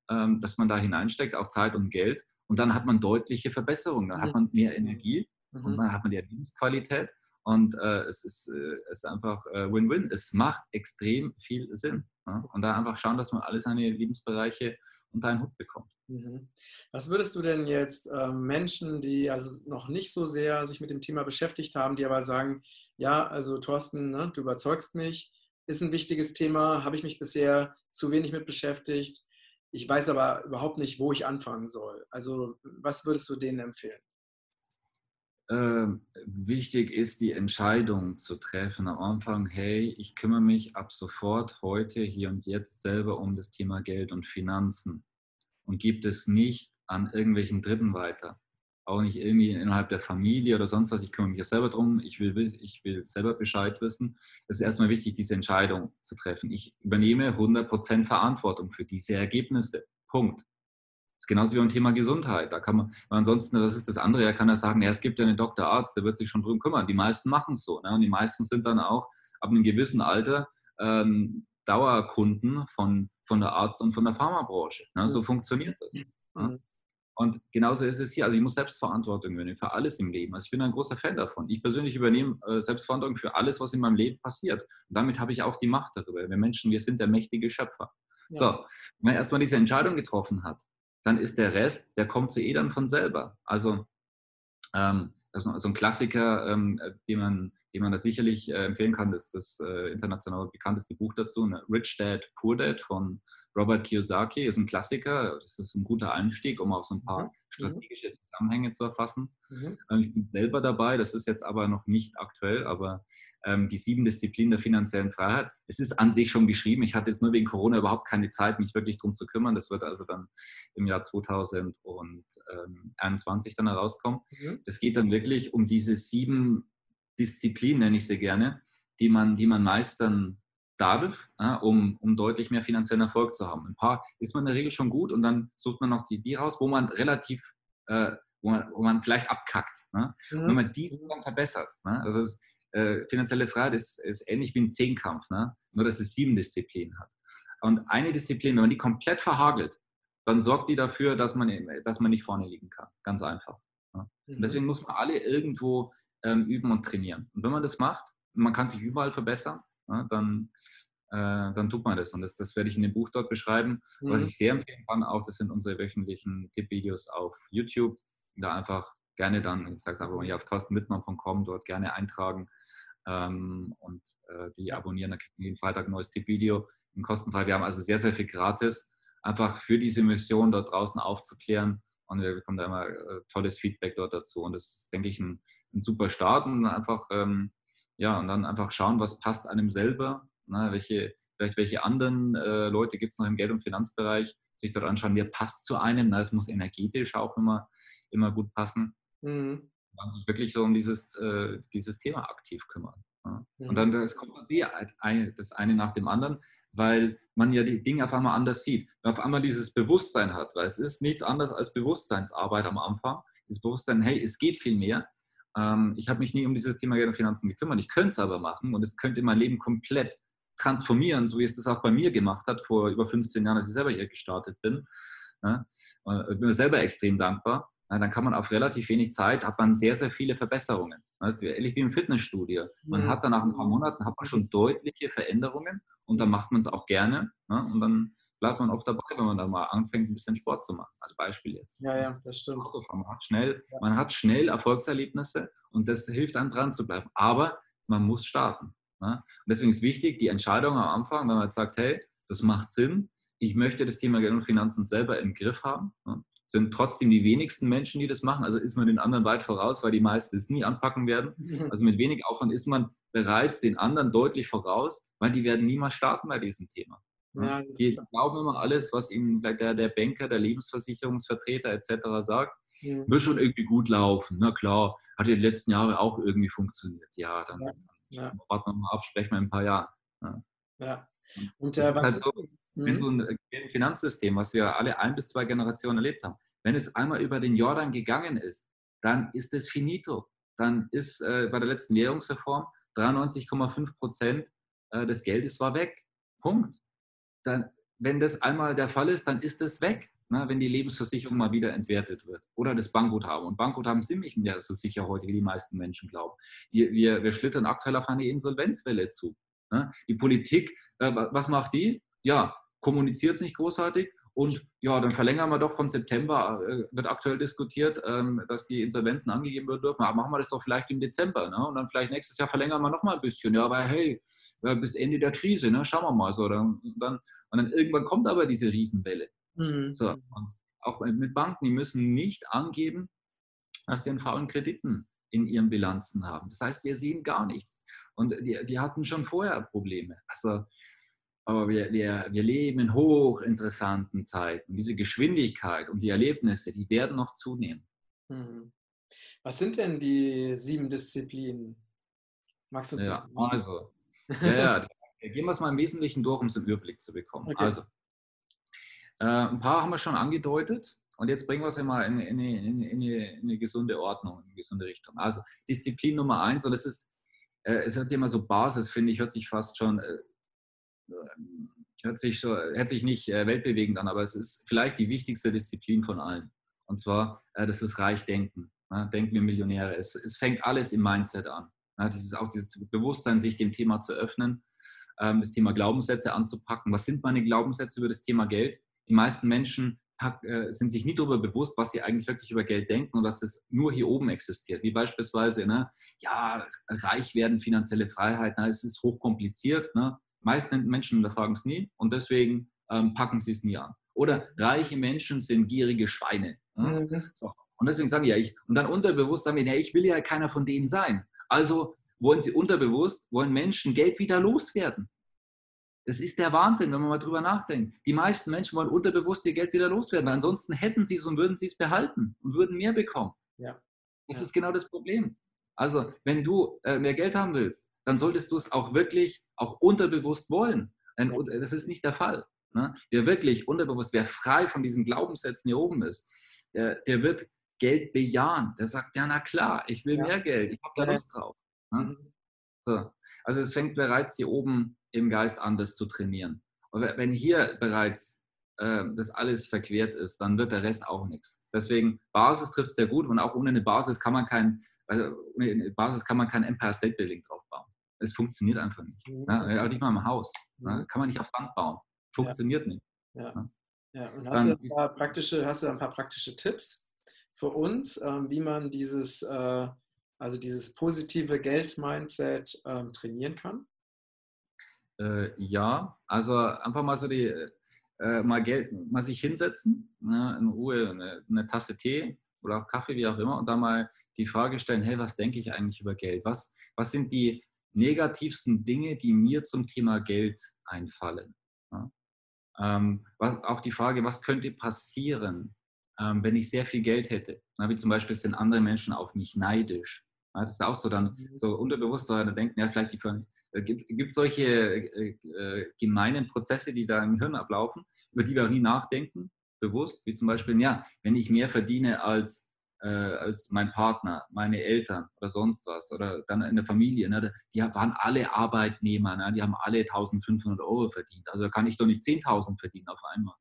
ähm, dass man da hineinsteckt, auch Zeit und Geld. Und dann hat man deutliche Verbesserungen. Dann hat man mehr Energie mhm. und dann hat man die Lebensqualität. Und äh, es, ist, äh, es ist einfach äh, Win-Win. es macht extrem viel Sinn. Ja? Und da einfach schauen, dass man alle seine Lebensbereiche unter einen Hut bekommt. Mhm. Was würdest du denn jetzt äh, Menschen, die also noch nicht so sehr sich mit dem Thema beschäftigt haben, die aber sagen, ja, also Thorsten, ne, du überzeugst mich, ist ein wichtiges Thema, habe ich mich bisher zu wenig mit beschäftigt. Ich weiß aber überhaupt nicht, wo ich anfangen soll. Also was würdest du denen empfehlen? Ähm, wichtig ist die Entscheidung zu treffen am Anfang, hey, ich kümmere mich ab sofort, heute, hier und jetzt selber um das Thema Geld und Finanzen und gibt es nicht an irgendwelchen Dritten weiter auch nicht irgendwie innerhalb der Familie oder sonst was. Ich kümmere mich ja selber drum. Ich will, ich will selber Bescheid wissen. Es ist erstmal wichtig, diese Entscheidung zu treffen. Ich übernehme 100% Verantwortung für diese Ergebnisse. Punkt. Ist genauso wie beim Thema Gesundheit. Da kann man, ansonsten, das ist das andere, er kann ja sagen, ja, es gibt ja einen Doktorarzt, der wird sich schon drum kümmern. Die meisten machen es so. Ne? Und die meisten sind dann auch ab einem gewissen Alter ähm, Dauerkunden von, von der Arzt- und von der Pharmabranche. Ne? So funktioniert das. Ne? Mhm. Und genauso ist es hier. Also ich muss Selbstverantwortung übernehmen für alles im Leben. Also ich bin ein großer Fan davon. Ich persönlich übernehme äh, Selbstverantwortung für alles, was in meinem Leben passiert. Und damit habe ich auch die Macht darüber. Wir Menschen, wir sind der mächtige Schöpfer. Ja. So, wenn man erstmal diese Entscheidung getroffen hat, dann ist der Rest, der kommt zu eh dann von selber. Also, ähm, also so ein Klassiker, ähm, den man die man da sicherlich äh, empfehlen kann, ist das äh, international bekannteste Buch dazu, ne? Rich Dad, Poor Dad von Robert Kiyosaki. Ist ein Klassiker, das ist ein guter Einstieg, um auch so ein paar mhm. strategische Zusammenhänge zu erfassen. Mhm. Ähm, ich bin selber dabei, das ist jetzt aber noch nicht aktuell, aber ähm, die sieben Disziplinen der finanziellen Freiheit. Es ist an sich schon geschrieben. Ich hatte jetzt nur wegen Corona überhaupt keine Zeit, mich wirklich darum zu kümmern. Das wird also dann im Jahr 2021 dann herauskommen. Mhm. Das geht dann wirklich um diese sieben Disziplin, nenne ich sie gerne, die man, die man meistern darf, ja, um, um deutlich mehr finanziellen Erfolg zu haben. Ein paar ist man in der Regel schon gut und dann sucht man noch die, die raus, wo man relativ, äh, wo, man, wo man vielleicht abkackt. Ne? Mhm. Wenn man die dann verbessert. Ne? Also es, äh, finanzielle Freiheit ist, ist ähnlich wie ein Zehnkampf, ne? nur dass es sieben Disziplinen hat. Und eine Disziplin, wenn man die komplett verhagelt, dann sorgt die dafür, dass man, dass man nicht vorne liegen kann. Ganz einfach. Ja. Und deswegen mhm. muss man alle irgendwo ähm, üben und trainieren. Und wenn man das macht, man kann sich überall verbessern, ja, dann, äh, dann tut man das. Und das, das werde ich in dem Buch dort beschreiben. Mhm. Was ich sehr empfehlen kann, auch das sind unsere wöchentlichen Tippvideos auf YouTube. Da einfach gerne dann, ich sage es einfach mal hier auf torstenwittmann.com, dort gerne eintragen ähm, und äh, die abonnieren. Da kriegen wir jeden Freitag ein neues Tippvideo im kostenfrei. Wir haben also sehr, sehr viel gratis, einfach für diese Mission dort draußen aufzuklären. Und wir bekommen da immer äh, tolles Feedback dort dazu. Und das ist, denke ich, ein, ein super Start. Und einfach, ähm, ja, und dann einfach schauen, was passt einem selber, ne, welche, vielleicht welche anderen äh, Leute gibt es noch im Geld- und Finanzbereich, sich dort anschauen, wer passt zu einem. Na, es muss energetisch auch immer, immer gut passen. Mhm. Man sich wirklich so um dieses, äh, dieses Thema aktiv kümmern. Ja. Mhm. Und dann das kommt man sehr das eine nach dem anderen, weil man ja die Dinge auf einmal anders sieht. Wenn man auf einmal dieses Bewusstsein hat, weil es ist nichts anderes als Bewusstseinsarbeit am Anfang. Das Bewusstsein, hey, es geht viel mehr. Ähm, ich habe mich nie um dieses Thema Geld und Finanzen gekümmert. Ich könnte es aber machen und es könnte mein Leben komplett transformieren, so wie es das auch bei mir gemacht hat, vor über 15 Jahren, als ich selber hier gestartet bin. Ich bin mir selber extrem dankbar dann kann man auf relativ wenig Zeit, hat man sehr, sehr viele Verbesserungen. Das ist ähnlich wie im Fitnessstudio. Man mhm. hat dann nach ein paar Monaten hat man schon deutliche Veränderungen und dann macht man es auch gerne. Und dann bleibt man oft dabei, wenn man dann mal anfängt, ein bisschen Sport zu machen. Als Beispiel jetzt. Ja, ja, das stimmt. Man hat schnell, man hat schnell Erfolgserlebnisse und das hilft einem dran zu bleiben. Aber man muss starten. Und deswegen ist wichtig, die Entscheidung am Anfang, wenn man jetzt sagt, hey, das macht Sinn, ich möchte das Thema Geld und Finanzen selber im Griff haben sind trotzdem die wenigsten Menschen, die das machen. Also ist man den anderen weit voraus, weil die meisten es nie anpacken werden. Mhm. Also mit wenig Aufwand ist man bereits den anderen deutlich voraus, weil die werden niemals starten bei diesem Thema. Ja, die glauben immer alles, was ihnen der, der Banker, der Lebensversicherungsvertreter etc. sagt, ja. wird schon irgendwie gut laufen. Na klar, hat ja die letzten Jahre auch irgendwie funktioniert. Ja, dann, ja. dann warten wir mal ab, sprechen wir in ein paar Jahren. Ja. Und äh, was, halt so, wenn so ein äh, Finanzsystem, was wir alle ein bis zwei Generationen erlebt haben, wenn es einmal über den Jordan gegangen ist, dann ist es finito. Dann ist äh, bei der letzten Währungsreform 93,5 Prozent äh, des Geldes war weg. Punkt. Dann, wenn das einmal der Fall ist, dann ist es weg, ne, wenn die Lebensversicherung mal wieder entwertet wird oder das Bankguthaben. Und Bankguthaben sind nicht mehr so sicher heute, wie die meisten Menschen glauben. Wir, wir, wir schlittern aktuell auf eine Insolvenzwelle zu. Ne? Die Politik, äh, was macht die? Ja, kommuniziert es nicht großartig. Und ja, dann verlängern wir doch von September, äh, wird aktuell diskutiert, ähm, dass die Insolvenzen angegeben werden dürfen. Aber machen wir das doch vielleicht im Dezember. Ne? Und dann vielleicht nächstes Jahr verlängern wir noch mal ein bisschen. Ja, aber hey, bis Ende der Krise, ne? schauen wir mal. So, dann, dann, und dann irgendwann kommt aber diese Riesenwelle. Mhm. So, und auch mit Banken, die müssen nicht angeben, dass die einen faulen Krediten in ihren Bilanzen haben. Das heißt, wir sehen gar nichts. Und die, die hatten schon vorher Probleme. Also aber wir, wir, wir leben in hochinteressanten Zeiten. Diese Geschwindigkeit und die Erlebnisse, die werden noch zunehmen. Hm. Was sind denn die sieben Disziplinen? Magst du das ja, also, ja, ja, gehen wir es mal im Wesentlichen durch, um es im Überblick zu bekommen. Okay. Also, äh, ein paar haben wir schon angedeutet. Und jetzt bringen wir es mal in, in, in, in eine gesunde Ordnung, in eine gesunde Richtung. Also Disziplin Nummer eins, und das ist, äh, es hört sich immer so Basis, finde ich, hört sich fast schon äh, hört sich, hört sich nicht äh, weltbewegend an, aber es ist vielleicht die wichtigste Disziplin von allen. Und zwar, äh, das ist Reichdenken. Ne? Denken wir Millionäre. Es, es fängt alles im Mindset an. Ne? Das ist auch dieses Bewusstsein, sich dem Thema zu öffnen, ähm, das Thema Glaubenssätze anzupacken. Was sind meine Glaubenssätze über das Thema Geld? Die meisten Menschen äh, sind sich nie darüber bewusst, was sie eigentlich wirklich über Geld denken und dass das nur hier oben existiert. Wie beispielsweise, ne, ja, reich werden, finanzielle Freiheit, na, es ist hochkompliziert. Ne? Meisten Menschen hinterfragen es nie und deswegen ähm, packen sie es nie an. Oder reiche Menschen sind gierige Schweine. Ja? Mhm. So. Und deswegen sagen ja, ich, und dann unterbewusst sagen wir, ja, ich will ja keiner von denen sein. Also wollen sie unterbewusst, wollen Menschen Geld wieder loswerden. Das ist der Wahnsinn, wenn man mal drüber nachdenkt. Die meisten Menschen wollen unterbewusst ihr Geld wieder loswerden. Ansonsten hätten sie es und würden sie es behalten und würden mehr bekommen. Ja. Das ja. ist genau das Problem. Also, wenn du äh, mehr Geld haben willst, dann solltest du es auch wirklich, auch unterbewusst wollen. Das ist nicht der Fall. Ne? Wer wirklich unterbewusst, wer frei von diesen Glaubenssätzen hier oben ist, der, der wird Geld bejahen. Der sagt, ja, na klar, ich will ja. mehr Geld, ich habe da Lust drauf. Ne? Mhm. So. Also es fängt bereits hier oben im Geist an, das zu trainieren. Und wenn hier bereits äh, das alles verquert ist, dann wird der Rest auch nichts. Deswegen Basis trifft sehr gut und auch ohne eine Basis kann man kein, also ohne eine Basis kann man kein Empire State Building drauf bauen. Es funktioniert einfach nicht. Mhm. Ne? Auch nicht mal im Haus. Ne? Kann man nicht auf Sand bauen. Funktioniert ja. nicht. Ja. Ne? ja. Und hast, dann, du ein paar praktische, hast du ein paar praktische Tipps für uns, ähm, wie man dieses, äh, also dieses positive Geld-Mindset ähm, trainieren kann? Äh, ja, also einfach mal so die, äh, mal Geld, mal sich hinsetzen, ne, in Ruhe, eine, eine, Tasse Tee oder auch Kaffee, wie auch immer, und dann mal die Frage stellen, hey, was denke ich eigentlich über Geld? Was, was sind die negativsten Dinge, die mir zum Thema Geld einfallen? Ja? Ähm, was, auch die Frage, was könnte passieren, ähm, wenn ich sehr viel Geld hätte? Na, wie zum Beispiel sind andere Menschen auf mich neidisch. Ja, das ist auch so dann mhm. so unterbewusst, weil denken, ja, vielleicht die äh, gibt es solche äh, äh, gemeinen Prozesse, die da im Hirn ablaufen, über die wir auch nie nachdenken, bewusst, wie zum Beispiel, ja, wenn ich mehr verdiene als, äh, als mein Partner, meine Eltern oder sonst was oder dann in der Familie, ne, die waren alle Arbeitnehmer, ne, die haben alle 1500 Euro verdient, also kann ich doch nicht 10.000 verdienen auf einmal.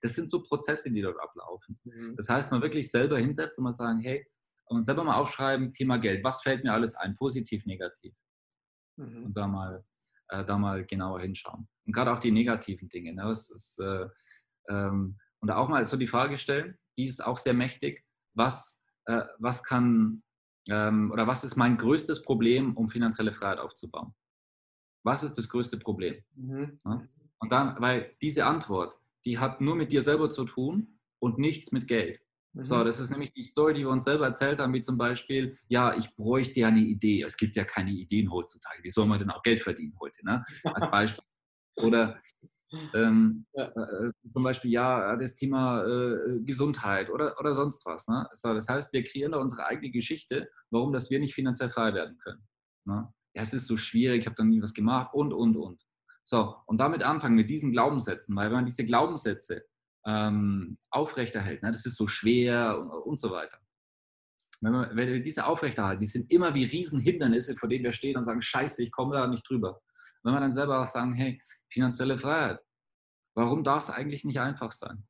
Das sind so Prozesse, die dort ablaufen. Mhm. Das heißt, man wirklich selber hinsetzt und mal sagen, hey, und selber mal aufschreiben, Thema Geld, was fällt mir alles ein, positiv, negativ mhm. und da mal, äh, da mal genauer hinschauen. Und gerade auch die negativen Dinge. Ne? Das ist, äh, ähm, und auch mal so die Frage stellen, die ist auch sehr mächtig, was, äh, was kann ähm, oder was ist mein größtes Problem, um finanzielle Freiheit aufzubauen? Was ist das größte Problem? Mhm. Ja? Und dann, weil diese Antwort, die hat nur mit dir selber zu tun und nichts mit Geld. Mhm. So, das ist nämlich die Story, die wir uns selber erzählt haben, wie zum Beispiel, ja, ich bräuchte ja eine Idee. Es gibt ja keine Ideen heutzutage. Wie soll man denn auch Geld verdienen heute? Ne? Als Beispiel. Oder ähm, ja. äh, zum Beispiel, ja, das Thema äh, Gesundheit oder, oder sonst was. Ne? So, das heißt, wir kreieren da unsere eigene Geschichte, warum dass wir nicht finanziell frei werden können. Ne? Ja, es ist so schwierig, ich habe da nie was gemacht und, und, und. So, und damit anfangen mit diesen Glaubenssätzen, weil wenn man diese Glaubenssätze ähm, aufrechterhält. Ne? Das ist so schwer und, und so weiter. Wenn, wir, wenn wir diese aufrechterhalten, die sind immer wie Riesenhindernisse, vor denen wir stehen und sagen, scheiße, ich komme da nicht drüber. Wenn wir dann selber auch sagen, hey, finanzielle Freiheit, warum darf es eigentlich nicht einfach sein?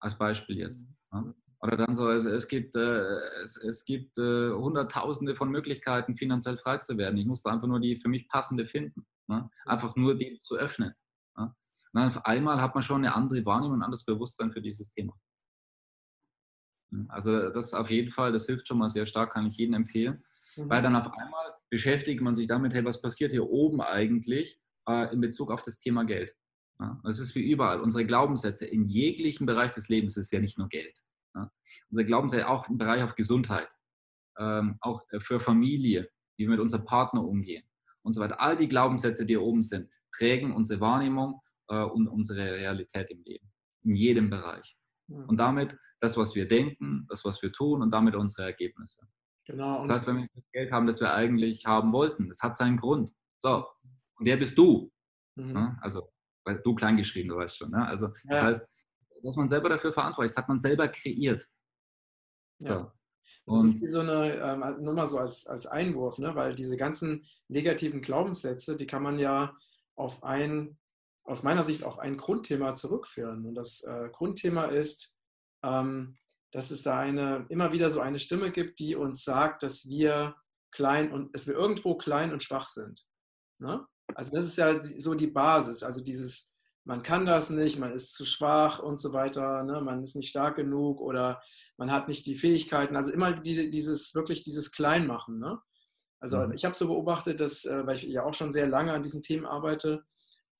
Als Beispiel jetzt. Ne? Oder dann so, also es gibt, äh, es, es gibt äh, hunderttausende von Möglichkeiten, finanziell frei zu werden. Ich musste einfach nur die für mich passende finden. Ne? Einfach nur die zu öffnen. Ne? Und dann auf einmal hat man schon eine andere Wahrnehmung, ein anderes Bewusstsein für dieses Thema. Also das auf jeden Fall, das hilft schon mal sehr stark, kann ich jedem empfehlen. Mhm. Weil dann auf einmal beschäftigt man sich damit, hey, was passiert hier oben eigentlich äh, in Bezug auf das Thema Geld? Ja, das ist wie überall. Unsere Glaubenssätze in jeglichem Bereich des Lebens ist ja nicht nur Geld. Ja. Unsere Glaubenssätze auch im Bereich auf Gesundheit, ähm, auch äh, für Familie, wie wir mit unserem Partner umgehen und so weiter. All die Glaubenssätze, die hier oben sind, prägen unsere Wahrnehmung äh, und unsere Realität im Leben, in jedem Bereich. Und damit das, was wir denken, das, was wir tun und damit unsere Ergebnisse. Genau. Das heißt, wenn wir nicht das Geld haben, das wir eigentlich haben wollten, das hat seinen Grund. So, und der bist du. Mhm. Ne? Also, du kleingeschrieben, du weißt schon. Ne? Also, das ja. heißt, dass man selber dafür verantwortlich ist, hat man selber kreiert. So. Ja. Das ist wie so eine, ähm, nur mal so als, als Einwurf, ne? weil diese ganzen negativen Glaubenssätze, die kann man ja auf ein aus meiner Sicht auf ein Grundthema zurückführen. Und das äh, Grundthema ist, ähm, dass es da eine, immer wieder so eine Stimme gibt, die uns sagt, dass wir klein und dass wir irgendwo klein und schwach sind. Ne? Also das ist ja so die Basis. Also dieses, man kann das nicht, man ist zu schwach und so weiter, ne? man ist nicht stark genug oder man hat nicht die Fähigkeiten. Also immer die, dieses, wirklich dieses Kleinmachen. Ne? Also mhm. ich habe so beobachtet, dass, äh, weil ich ja auch schon sehr lange an diesen Themen arbeite,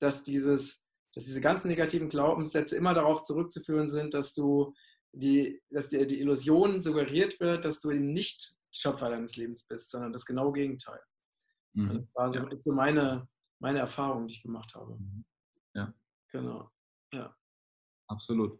dass, dieses, dass diese ganzen negativen Glaubenssätze immer darauf zurückzuführen sind, dass du die, dass dir die Illusion suggeriert wird, dass du eben nicht Schöpfer deines Lebens bist, sondern das genaue Gegenteil. Mhm. Das war so, ja. so meine, meine Erfahrung, die ich gemacht habe. Mhm. Ja. Genau. Ja. Absolut.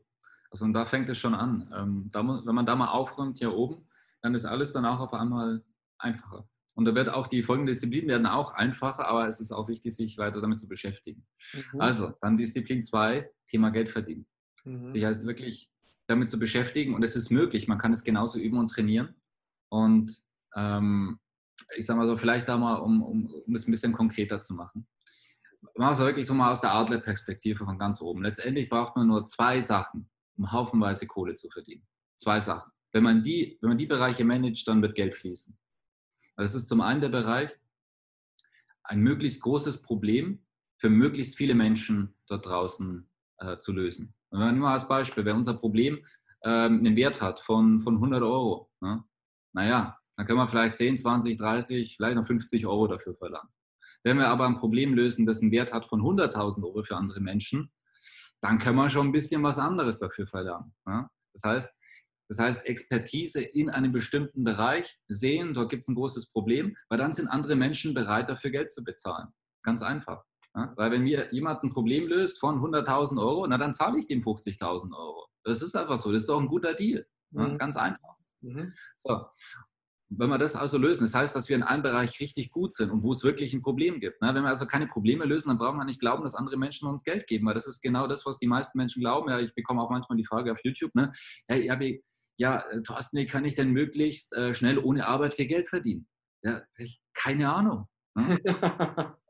Also und da fängt es schon an. Ähm, da muss, wenn man da mal aufräumt hier oben, dann ist alles danach auf einmal einfacher. Und da wird auch die folgenden Disziplinen werden auch einfacher, aber es ist auch wichtig, sich weiter damit zu beschäftigen. Mhm. Also, dann Disziplin 2, Thema Geld verdienen. Mhm. Sich heißt wirklich damit zu beschäftigen und es ist möglich, man kann es genauso üben und trainieren. Und ähm, ich sage mal so, vielleicht da mal, um, um, um es ein bisschen konkreter zu machen. machen wir wirklich so mal aus der Adlerperspektive von ganz oben. Letztendlich braucht man nur zwei Sachen, um haufenweise Kohle zu verdienen. Zwei Sachen. Wenn man die, wenn man die Bereiche managt, dann wird Geld fließen. Das ist zum einen der Bereich, ein möglichst großes Problem für möglichst viele Menschen dort draußen äh, zu lösen. Man nur als Beispiel, wenn unser Problem ähm, einen Wert hat von, von 100 Euro, ne? naja, dann können wir vielleicht 10, 20, 30, vielleicht noch 50 Euro dafür verlangen. Wenn wir aber ein Problem lösen, das einen Wert hat von 100.000 Euro für andere Menschen, dann können wir schon ein bisschen was anderes dafür verlangen. Ne? Das heißt, das heißt, Expertise in einem bestimmten Bereich sehen, dort gibt es ein großes Problem, weil dann sind andere Menschen bereit, dafür Geld zu bezahlen. Ganz einfach. Ja? Weil wenn mir jemand ein Problem löst von 100.000 Euro, na dann zahle ich dem 50.000 Euro. Das ist einfach so. Das ist doch ein guter Deal. Ja? Mhm. Ganz einfach. Mhm. So. Wenn wir das also lösen, das heißt, dass wir in einem Bereich richtig gut sind und wo es wirklich ein Problem gibt. Ne? Wenn wir also keine Probleme lösen, dann brauchen wir nicht glauben, dass andere Menschen uns Geld geben, weil das ist genau das, was die meisten Menschen glauben. Ja, ich bekomme auch manchmal die Frage auf YouTube, ne? hey, ja, äh, Thorsten, wie kann ich denn möglichst äh, schnell ohne Arbeit viel Geld verdienen? Ja, keine Ahnung. Ne?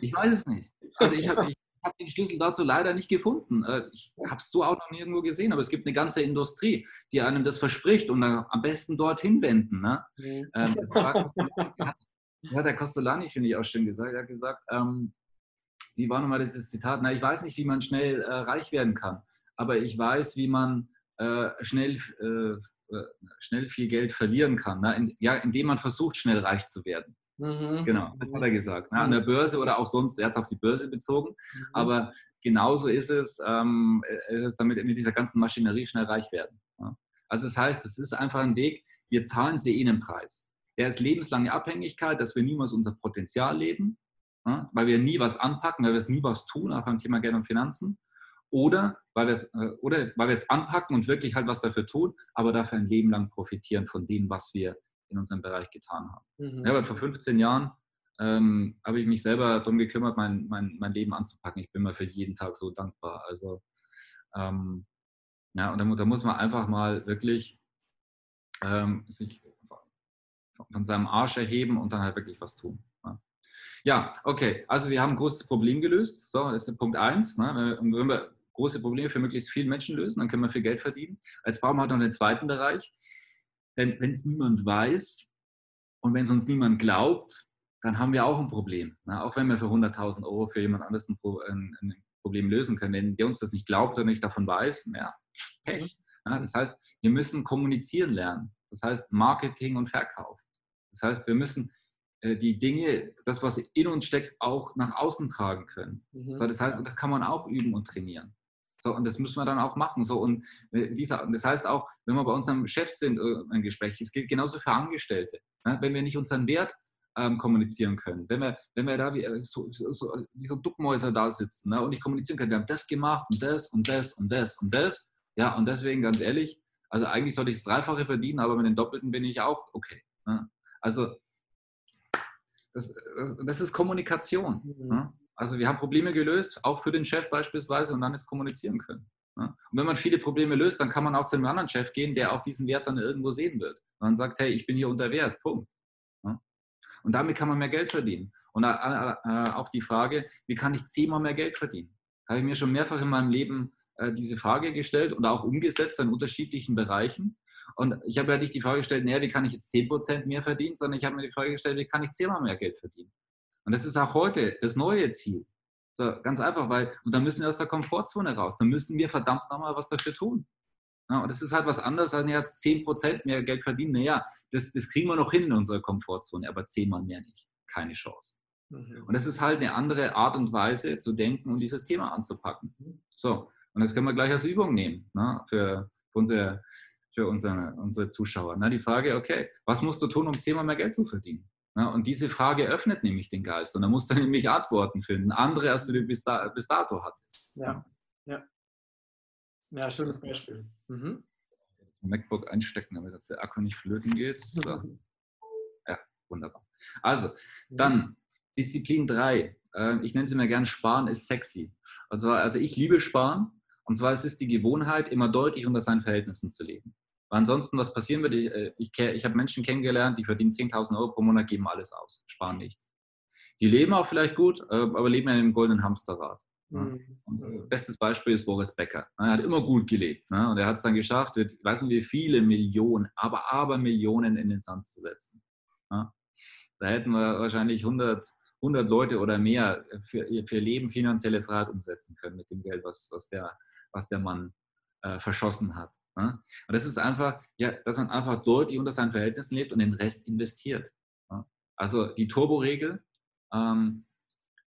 ich weiß es nicht. Also ich habe hab den Schlüssel dazu leider nicht gefunden. Äh, ich habe es so auch noch nirgendwo gesehen, aber es gibt eine ganze Industrie, die einem das verspricht und dann am besten dorthin wenden. Ne? Mhm. Ähm, hat der Costolani, finde ich, auch schön gesagt. Er hat gesagt, ähm, wie war nochmal dieses Zitat? Na, ich weiß nicht, wie man schnell äh, reich werden kann, aber ich weiß, wie man äh, schnell, äh, äh, schnell viel Geld verlieren kann, ne? In, ja, indem man versucht, schnell reich zu werden. Mhm. Genau, das hat er gesagt. Ne? An der Börse oder auch sonst, er hat es auf die Börse bezogen, mhm. aber genauso ist es, ähm, ist es damit mit dieser ganzen Maschinerie schnell reich werden. Ja? Also das heißt, es ist einfach ein Weg, wir zahlen sie eh einen Preis. Der ist lebenslange Abhängigkeit, dass wir niemals unser Potenzial leben, ja? weil wir nie was anpacken, weil wir es nie was tun, auch beim Thema Geld und Finanzen oder weil wir es, äh, oder weil wir es anpacken und wirklich halt was dafür tun, aber dafür ein Leben lang profitieren von dem, was wir in unserem Bereich getan haben. Mhm. Ja, weil vor 15 Jahren ähm, habe ich mich selber darum gekümmert, mein, mein, mein Leben anzupacken. Ich bin mir für jeden Tag so dankbar. Also ähm, ja, und da, da, muss man einfach mal wirklich ähm, sich von seinem Arsch erheben und dann halt wirklich was tun. Ja. Ja, okay. Also wir haben ein großes Problem gelöst. So, das ist Punkt 1. Ne? Wenn wir große Probleme für möglichst viele Menschen lösen, dann können wir viel Geld verdienen. Jetzt brauchen wir halt noch den zweiten Bereich. Denn wenn es niemand weiß und wenn es uns niemand glaubt, dann haben wir auch ein Problem. Ne? Auch wenn wir für 100.000 Euro für jemand anderes ein, ein, Problem lösen können. Wenn der uns das nicht glaubt oder nicht davon weiß, ja, Pech. Ja, das heißt, wir müssen kommunizieren lernen. Das heißt, Marketing und Verkauf. Das heißt, wir müssen äh, die Dinge, das, was in uns steckt, auch nach außen tragen können. Mhm. So, das heißt, das kann man auch üben und trainieren. So, und das müssen wir dann auch machen. So, und äh, dieser, das heißt auch, wenn wir bei unserem Chef sind, äh, ein Gespräch, es gilt genauso für Angestellte. Ne? Wenn wir nicht unseren Wert ähm, kommunizieren können, wenn wir, wenn wir da wie äh, so, so, wie so Duckmäuser da sitzen ne? und nicht kommunizieren können, wir haben das gemacht und das und das und das und das. Ja, und deswegen ganz ehrlich, also eigentlich sollte ich das Dreifache verdienen, aber mit den Doppelten bin ich auch okay. Ne? Also das, das, das ist Kommunikation. Mhm. Ne? Also wir haben Probleme gelöst, auch für den Chef beispielsweise, und dann ist kommunizieren können. Und wenn man viele Probleme löst, dann kann man auch zu einem anderen Chef gehen, der auch diesen Wert dann irgendwo sehen wird. Und dann sagt, hey, ich bin hier unter Wert, Punkt. Und damit kann man mehr Geld verdienen. Und äh, äh, auch die Frage, wie kann ich zehnmal mehr Geld verdienen? Habe ich mir schon mehrfach in meinem Leben äh, diese Frage gestellt und auch umgesetzt in unterschiedlichen Bereichen. Und ich habe ja nicht die Frage gestellt, naja, wie kann ich jetzt 10% mehr verdienen, sondern ich habe mir die Frage gestellt, wie kann ich zehnmal mehr Geld verdienen? Und das ist auch heute das neue Ziel. So, ganz einfach, weil, und dann müssen wir aus der Komfortzone raus. Dann müssen wir verdammt nochmal was dafür tun. Ja, und das ist halt was anderes, als jetzt 10% mehr Geld verdienen. Naja, das, das kriegen wir noch hin in unserer Komfortzone, aber zehnmal mehr nicht. Keine Chance. Mhm. Und das ist halt eine andere Art und Weise zu denken und dieses Thema anzupacken. Mhm. So, und das können wir gleich als Übung nehmen ne, für, für, unsere, für unsere, unsere Zuschauer. Na, die Frage, okay, was musst du tun, um zehnmal mehr Geld zu verdienen? Ja, und diese Frage öffnet nämlich den Geist und er muss dann nämlich Antworten finden, andere, als du bis, da, bis dato hattest. Ja, ja. ja schönes Beispiel. Mhm. MacBook einstecken, damit der Akku nicht flöten geht. So. Ja, wunderbar. Also, mhm. dann Disziplin 3. Äh, ich nenne sie mir gern Sparen ist sexy. Und zwar, also ich liebe Sparen. Und zwar es ist die Gewohnheit, immer deutlich unter seinen Verhältnissen zu leben. Weil ansonsten, was passieren wird, ich, äh, ich, ich habe Menschen kennengelernt, die verdienen 10.000 Euro pro Monat, geben alles aus, sparen nichts. Die leben auch vielleicht gut, äh, aber leben in einem goldenen Hamsterrad. Mhm. Und, äh, bestes Beispiel ist Boris Becker. Er hat immer gut gelebt ne? und er hat es dann geschafft, wird, ich weiß nicht wie viele Millionen, aber aber Millionen in den Sand zu setzen. Da hätten wir wahrscheinlich 100, 100 Leute oder mehr für, für Leben finanzielle Freiheit umsetzen können mit dem Geld, was, was, der, was der Mann äh, verschossen hat. Und das ist einfach, ja, dass man einfach deutlich unter seinen Verhältnissen lebt und den Rest investiert. Also die Turbo-Regel, ähm,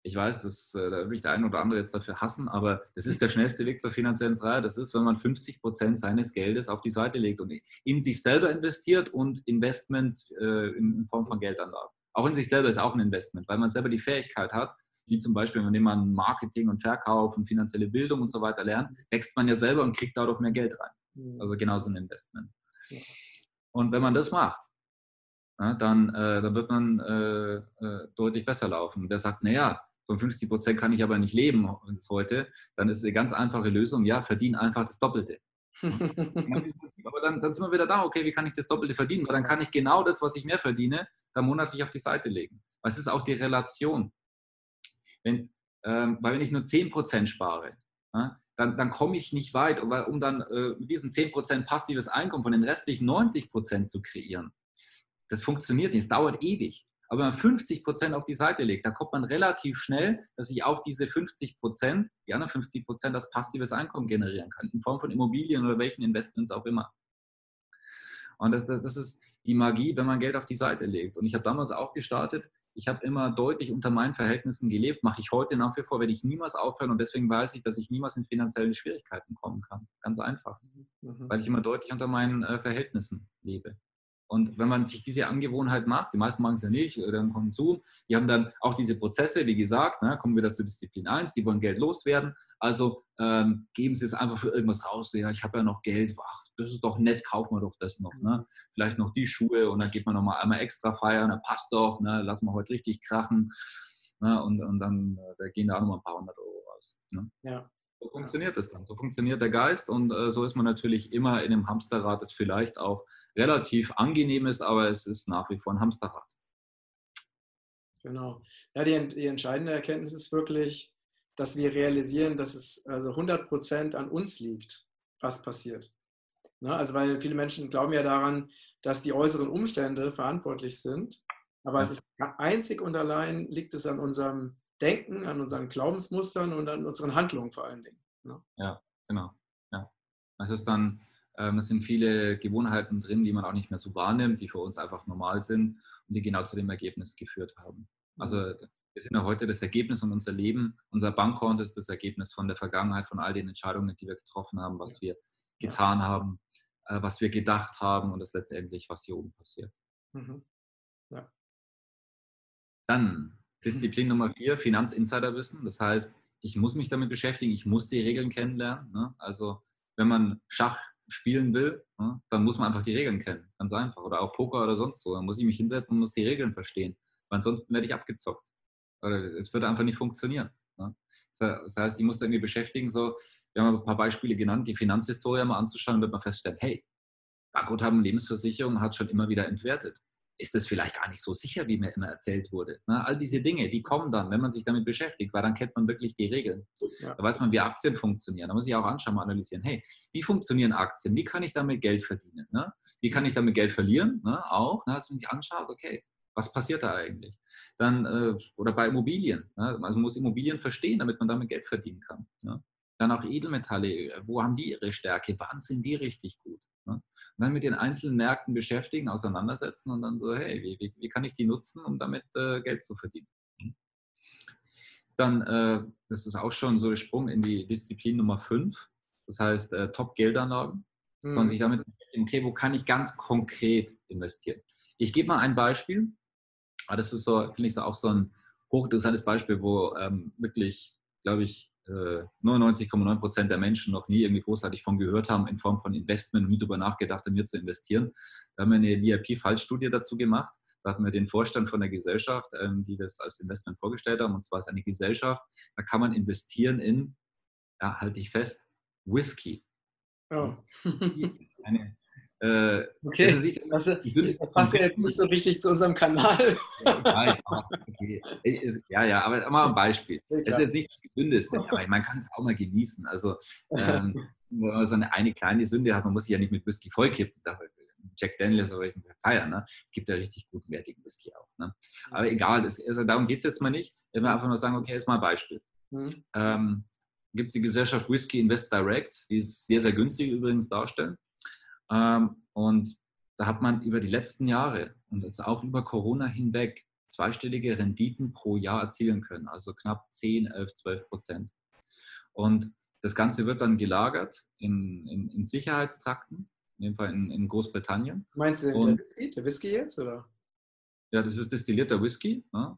ich weiß, dass, äh, da wird der eine oder andere jetzt dafür hassen, aber das ist der schnellste Weg zur finanziellen Freiheit. Das ist, wenn man 50 Prozent seines Geldes auf die Seite legt und in sich selber investiert und Investments äh, in Form von Geldanlagen. Auch in sich selber ist auch ein Investment, weil man selber die Fähigkeit hat, wie zum Beispiel, wenn man Marketing und Verkauf und finanzielle Bildung und so weiter lernt, wächst man ja selber und kriegt dadurch mehr Geld rein. Mhm. Also genauso ein Investment. Und wenn man das macht, dann, äh, dann wird man äh, äh, deutlich besser laufen. Wer sagt, naja, von 50 Prozent kann ich aber nicht leben heute, dann ist eine ganz einfache Lösung, ja, verdien einfach das Doppelte. aber dann, dann sind wir wieder da, okay, wie kann ich das Doppelte verdienen? Weil dann kann ich genau das, was ich mehr verdiene, dann monatlich auf die Seite legen. Was ist auch die Relation? Wenn, ähm, weil wenn ich nur 10 Prozent spare, ja, dann, dann komme ich nicht weit, weil, um dann äh, mit diesen 10% passives Einkommen von den restlichen 90% zu kreieren. Das funktioniert nicht, es dauert ewig. Aber wenn man 50% auf die Seite legt, dann kommt man relativ schnell, dass ich auch diese 50% die anderen 50 Prozent, das passives Einkommen generieren kann, in Form von Immobilien oder welchen Investments auch immer. Und das, das, das ist die Magie, wenn man Geld auf die Seite legt. Und ich habe damals auch gestartet, ich habe immer deutlich unter meinen Verhältnissen gelebt, mache ich heute nach wie vor, werde ich niemals aufhören und deswegen weiß ich, dass ich niemals in finanzielle Schwierigkeiten kommen kann. Ganz einfach, mhm. weil ich immer deutlich unter meinen äh, Verhältnissen lebe. Und wenn man sich diese Angewohnheit macht, die meisten machen es ja nicht, oder im Konsum, die haben dann auch diese Prozesse, wie gesagt, ne, kommen wir wieder zu Disziplin 1, die wollen Geld loswerden, also ähm, geben sie es einfach für irgendwas raus, ja, ich habe ja noch Geld, ach, das ist doch nett, kaufen wir doch das noch, ne? vielleicht noch die Schuhe und dann geht man nochmal einmal extra feiern, da passt doch, ne? lassen wir heute richtig krachen ne? und, und dann äh, da gehen da auch nochmal ein paar hundert Euro raus. Ne? Ja. So funktioniert das dann. So funktioniert der Geist und äh, so ist man natürlich immer in einem Hamsterrad, das vielleicht auch relativ angenehm ist, aber es ist nach wie vor ein Hamsterrad. Genau. Ja, die, die entscheidende Erkenntnis ist wirklich, dass wir realisieren, dass es also 100 Prozent an uns liegt, was passiert. Ne? Also, weil viele Menschen glauben ja daran, dass die äußeren Umstände verantwortlich sind, aber ja. es ist einzig und allein liegt es an unserem Denken, an unseren Glaubensmustern und an unseren Handlungen vor allen Dingen. Ne? Ja, genau. Ja. Das ist dann, ähm, es sind viele Gewohnheiten drin, die man auch nicht mehr so wahrnimmt, die für uns einfach normal sind und die genau zu dem Ergebnis geführt haben. Also mhm. wir sind ja heute das Ergebnis von unser Leben. Unser Bankkonto ist das Ergebnis von der Vergangenheit, von all den Entscheidungen, die wir getroffen haben, was wir getan haben, äh, was wir gedacht haben und das letztendlich, was hier oben passiert. Mhm. Ja. Dann Disziplin Nummer vier, Finanzinsiderwissen. Das heißt, ich muss mich damit beschäftigen, ich muss die Regeln kennenlernen. Ne? Also wenn man Schach spielen will, ne, dann muss man einfach die Regeln kennen. Ganz einfach. Oder auch Poker oder sonst wo. Dann muss ich mich hinsetzen und muss die Regeln verstehen. Weil ansonsten werde ich abgezockt. Es würde einfach nicht funktionieren. Ne? Das heißt, ich muss da irgendwie beschäftigen, so, wir haben ein paar Beispiele genannt, die Finanzhistorie mal anzuschauen, wird man feststellen, hey, Bankguthaben Lebensversicherung hat schon immer wieder entwertet ist das vielleicht gar nicht so sicher, wie mir immer erzählt wurde. Ne? All diese Dinge, die kommen dann, wenn man sich damit beschäftigt, weil dann kennt man wirklich die Regeln. Ja. Da weiß man, wie Aktien funktionieren. Da muss ich auch anschauen, mal analysieren, hey, wie funktionieren Aktien? Wie kann ich damit Geld verdienen? Ne? Wie kann ich damit Geld verlieren? Ne? Auch, ne? dass man sich anschaut, okay, was passiert da eigentlich? Dann, äh, oder bei Immobilien. Ne? Also man muss Immobilien verstehen, damit man damit Geld verdienen kann. Ne? Dann auch Edelmetalle, wo haben die ihre Stärke? Wann sind die richtig gut? Ne? Und dann mit den einzelnen Märkten beschäftigen, auseinandersetzen und dann so, hey, wie, wie, wie kann ich die nutzen, um damit äh, Geld zu verdienen? Hm. Dann, äh, das ist auch schon so der Sprung in die Disziplin Nummer 5, das heißt äh, Top-Geldanlagen. Mhm. Sondern sich damit okay, wo kann ich ganz konkret investieren? Ich gebe mal ein Beispiel. Ah, das ist so, finde ich, so auch so ein hochinteressantes Beispiel, wo ähm, wirklich, glaube ich, 99,9 Prozent der Menschen noch nie irgendwie großartig von gehört haben, in Form von Investment und nie darüber nachgedacht haben, hier zu investieren. Da haben wir eine VIP-Fallstudie dazu gemacht. Da hatten wir den Vorstand von der Gesellschaft, ähm, die das als Investment vorgestellt haben. Und zwar ist eine Gesellschaft, da kann man investieren in, ja, halte ich fest, Whisky. Oh. eine, Äh, okay, das, also, ich würde, das passt ja jetzt nicht so richtig zu unserem Kanal. Ja, okay. ja, ja, aber mal ein Beispiel. Es ist jetzt nicht das Gesündeste, aber man kann es auch mal genießen. Also, ähm, wenn man so eine, eine kleine Sünde hat, man muss sich ja nicht mit Whisky vollkippen. Jack Daniels oder welchen feiern. Ne? Es gibt ja richtig guten, wertigen Whisky auch. Ne? Aber egal, das, also darum geht es jetzt mal nicht. Wenn wir einfach nur sagen, okay, jetzt mal ein Beispiel. Mhm. Ähm, gibt es die Gesellschaft Whisky Invest Direct, die ist sehr, sehr günstig übrigens darstellen. Ähm, und da hat man über die letzten Jahre und jetzt auch über Corona hinweg zweistellige Renditen pro Jahr erzielen können, also knapp 10, 11, 12 Prozent. Und das Ganze wird dann gelagert in, in, in Sicherheitstrakten, in dem Fall in, in Großbritannien. Meinst du und, der, Whisky, der Whisky jetzt? Oder? Ja, das ist destillierter Whisky, ne?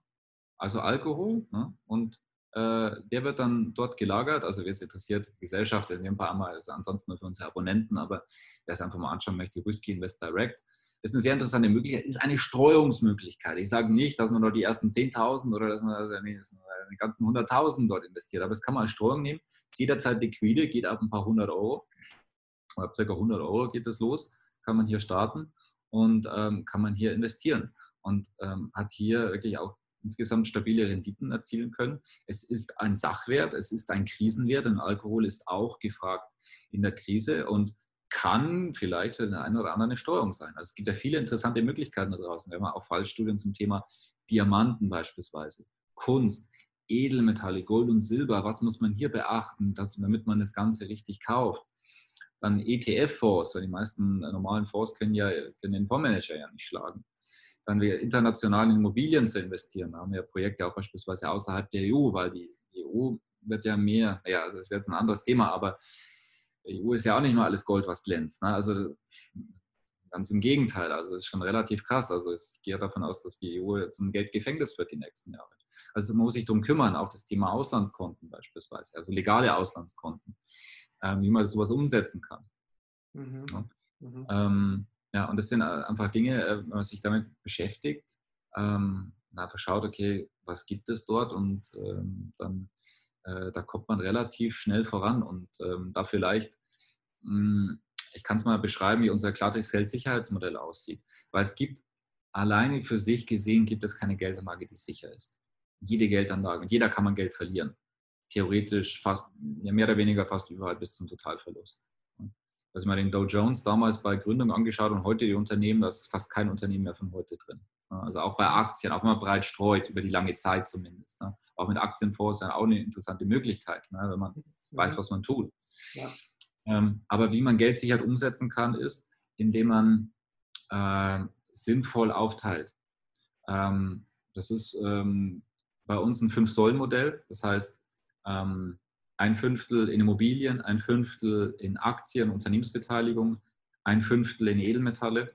also Alkohol. Ne? Und der wird dann dort gelagert. Also wer es interessiert, Gesellschaft in dem Fall einmal, ist ansonsten nur für unsere Abonnenten, aber wer es einfach mal anschauen möchte, Whisky Invest Direct. Ist eine sehr interessante Möglichkeit, ist eine Streuungsmöglichkeit. Ich sage nicht, dass man dort die ersten 10.000 oder dass man also die ganzen 100.000 dort investiert, aber das kann man als Streuung nehmen. Ist jederzeit liquide, geht ab ein paar hundert Euro. Ab ca. 100 Euro geht es los, kann man hier starten und ähm, kann man hier investieren und ähm, hat hier wirklich auch insgesamt stabile Renditen erzielen können. Es ist ein Sachwert, es ist ein Krisenwert, denn Alkohol ist auch gefragt in der Krise und kann vielleicht für den einen oder anderen eine Steuerung sein. Also es gibt ja viele interessante Möglichkeiten da draußen. Wir haben auch Fallstudien zum Thema Diamanten beispielsweise, Kunst, Edelmetalle, Gold und Silber. Was muss man hier beachten, dass, damit man das Ganze richtig kauft? Dann ETF-Fonds, weil die meisten normalen Fonds können ja können den Fondsmanager ja nicht schlagen dann wir international in Immobilien zu investieren. Da haben wir Projekte auch beispielsweise außerhalb der EU, weil die EU wird ja mehr, ja, das wäre jetzt ein anderes Thema, aber die EU ist ja auch nicht mal alles Gold, was glänzt. Ne? Also ganz im Gegenteil, also es ist schon relativ krass. Also ich gehe davon aus, dass die EU zum Geldgefängnis wird die nächsten Jahre. Also man muss sich darum kümmern, auch das Thema Auslandskonten beispielsweise, also legale Auslandskonten, äh, wie man sowas umsetzen kann. Mhm. Ja? Mhm. Ähm, ja, und das sind äh, einfach Dinge, äh, wenn man sich damit beschäftigt, ähm, einfach schaut, okay, was gibt es dort und ähm, dann äh, da kommt man relativ schnell voran und ähm, da vielleicht, mh, hm, ich kann es mal beschreiben, wie unser Klartext Geld Sicherheitsmodell aussieht, weil es gibt alleine für sich gesehen gibt es keine Geldanlage, die sicher ist. Jede Geldanlage und jeder kann man Geld verlieren. Theoretisch fast, ja, mehr oder weniger fast überall bis zum Totalverlust also mal den Dow Jones damals bei Gründung angeschaut und heute die Unternehmen, da ist fast kein Unternehmen mehr von heute drin. Also auch bei Aktien, auch man breit streut, über die lange Zeit zumindest. Ne? Auch mit Aktienfonds ist ja auch eine interessante Möglichkeit, ne? wenn man mhm. weiß, was man tut. Ja. Ähm, aber wie man Geldsicherheit umsetzen kann, ist, indem man äh, sinnvoll aufteilt. Ähm, das ist ähm, bei uns ein Fünf-Säulen-Modell. Das heißt, ähm, ein Fünftel in Immobilien, ein Fünftel in Aktien, Unternehmensbeteiligung, ein Fünftel in Edelmetalle,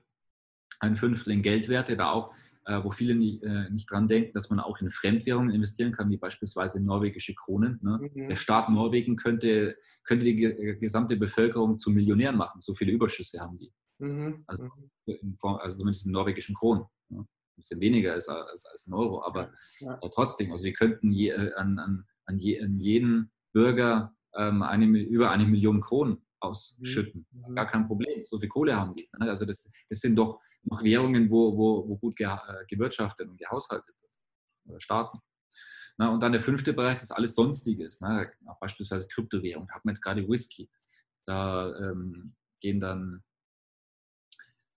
ein Fünftel in Geldwerte, da auch, äh, wo viele nie, äh, nicht dran denken, dass man auch in Fremdwährungen investieren kann, wie beispielsweise norwegische Kronen. Ne? Mhm. Der Staat Norwegen könnte, könnte die gesamte Bevölkerung zu Millionären machen, so viele Überschüsse haben die. Mhm. Also, mhm. Form, also, zumindest in norwegischen Kronen. Ne? Ein bisschen weniger als, als, als in Euro, aber ja. äh, trotzdem, also wir könnten je, äh, an, an, an, je, an jeden Bürger ähm, eine, über eine Million Kronen ausschütten. Mhm. Gar kein Problem. So viel Kohle haben die. Ne? Also das, das sind doch noch Währungen, wo, wo, wo gut ge, äh, gewirtschaftet und gehaushaltet wird. Oder Staaten. Na, und dann der fünfte Bereich, das alles Sonstiges. Ne? Auch beispielsweise Kryptowährung. Da hat man jetzt gerade Whisky. Da ähm, gehen dann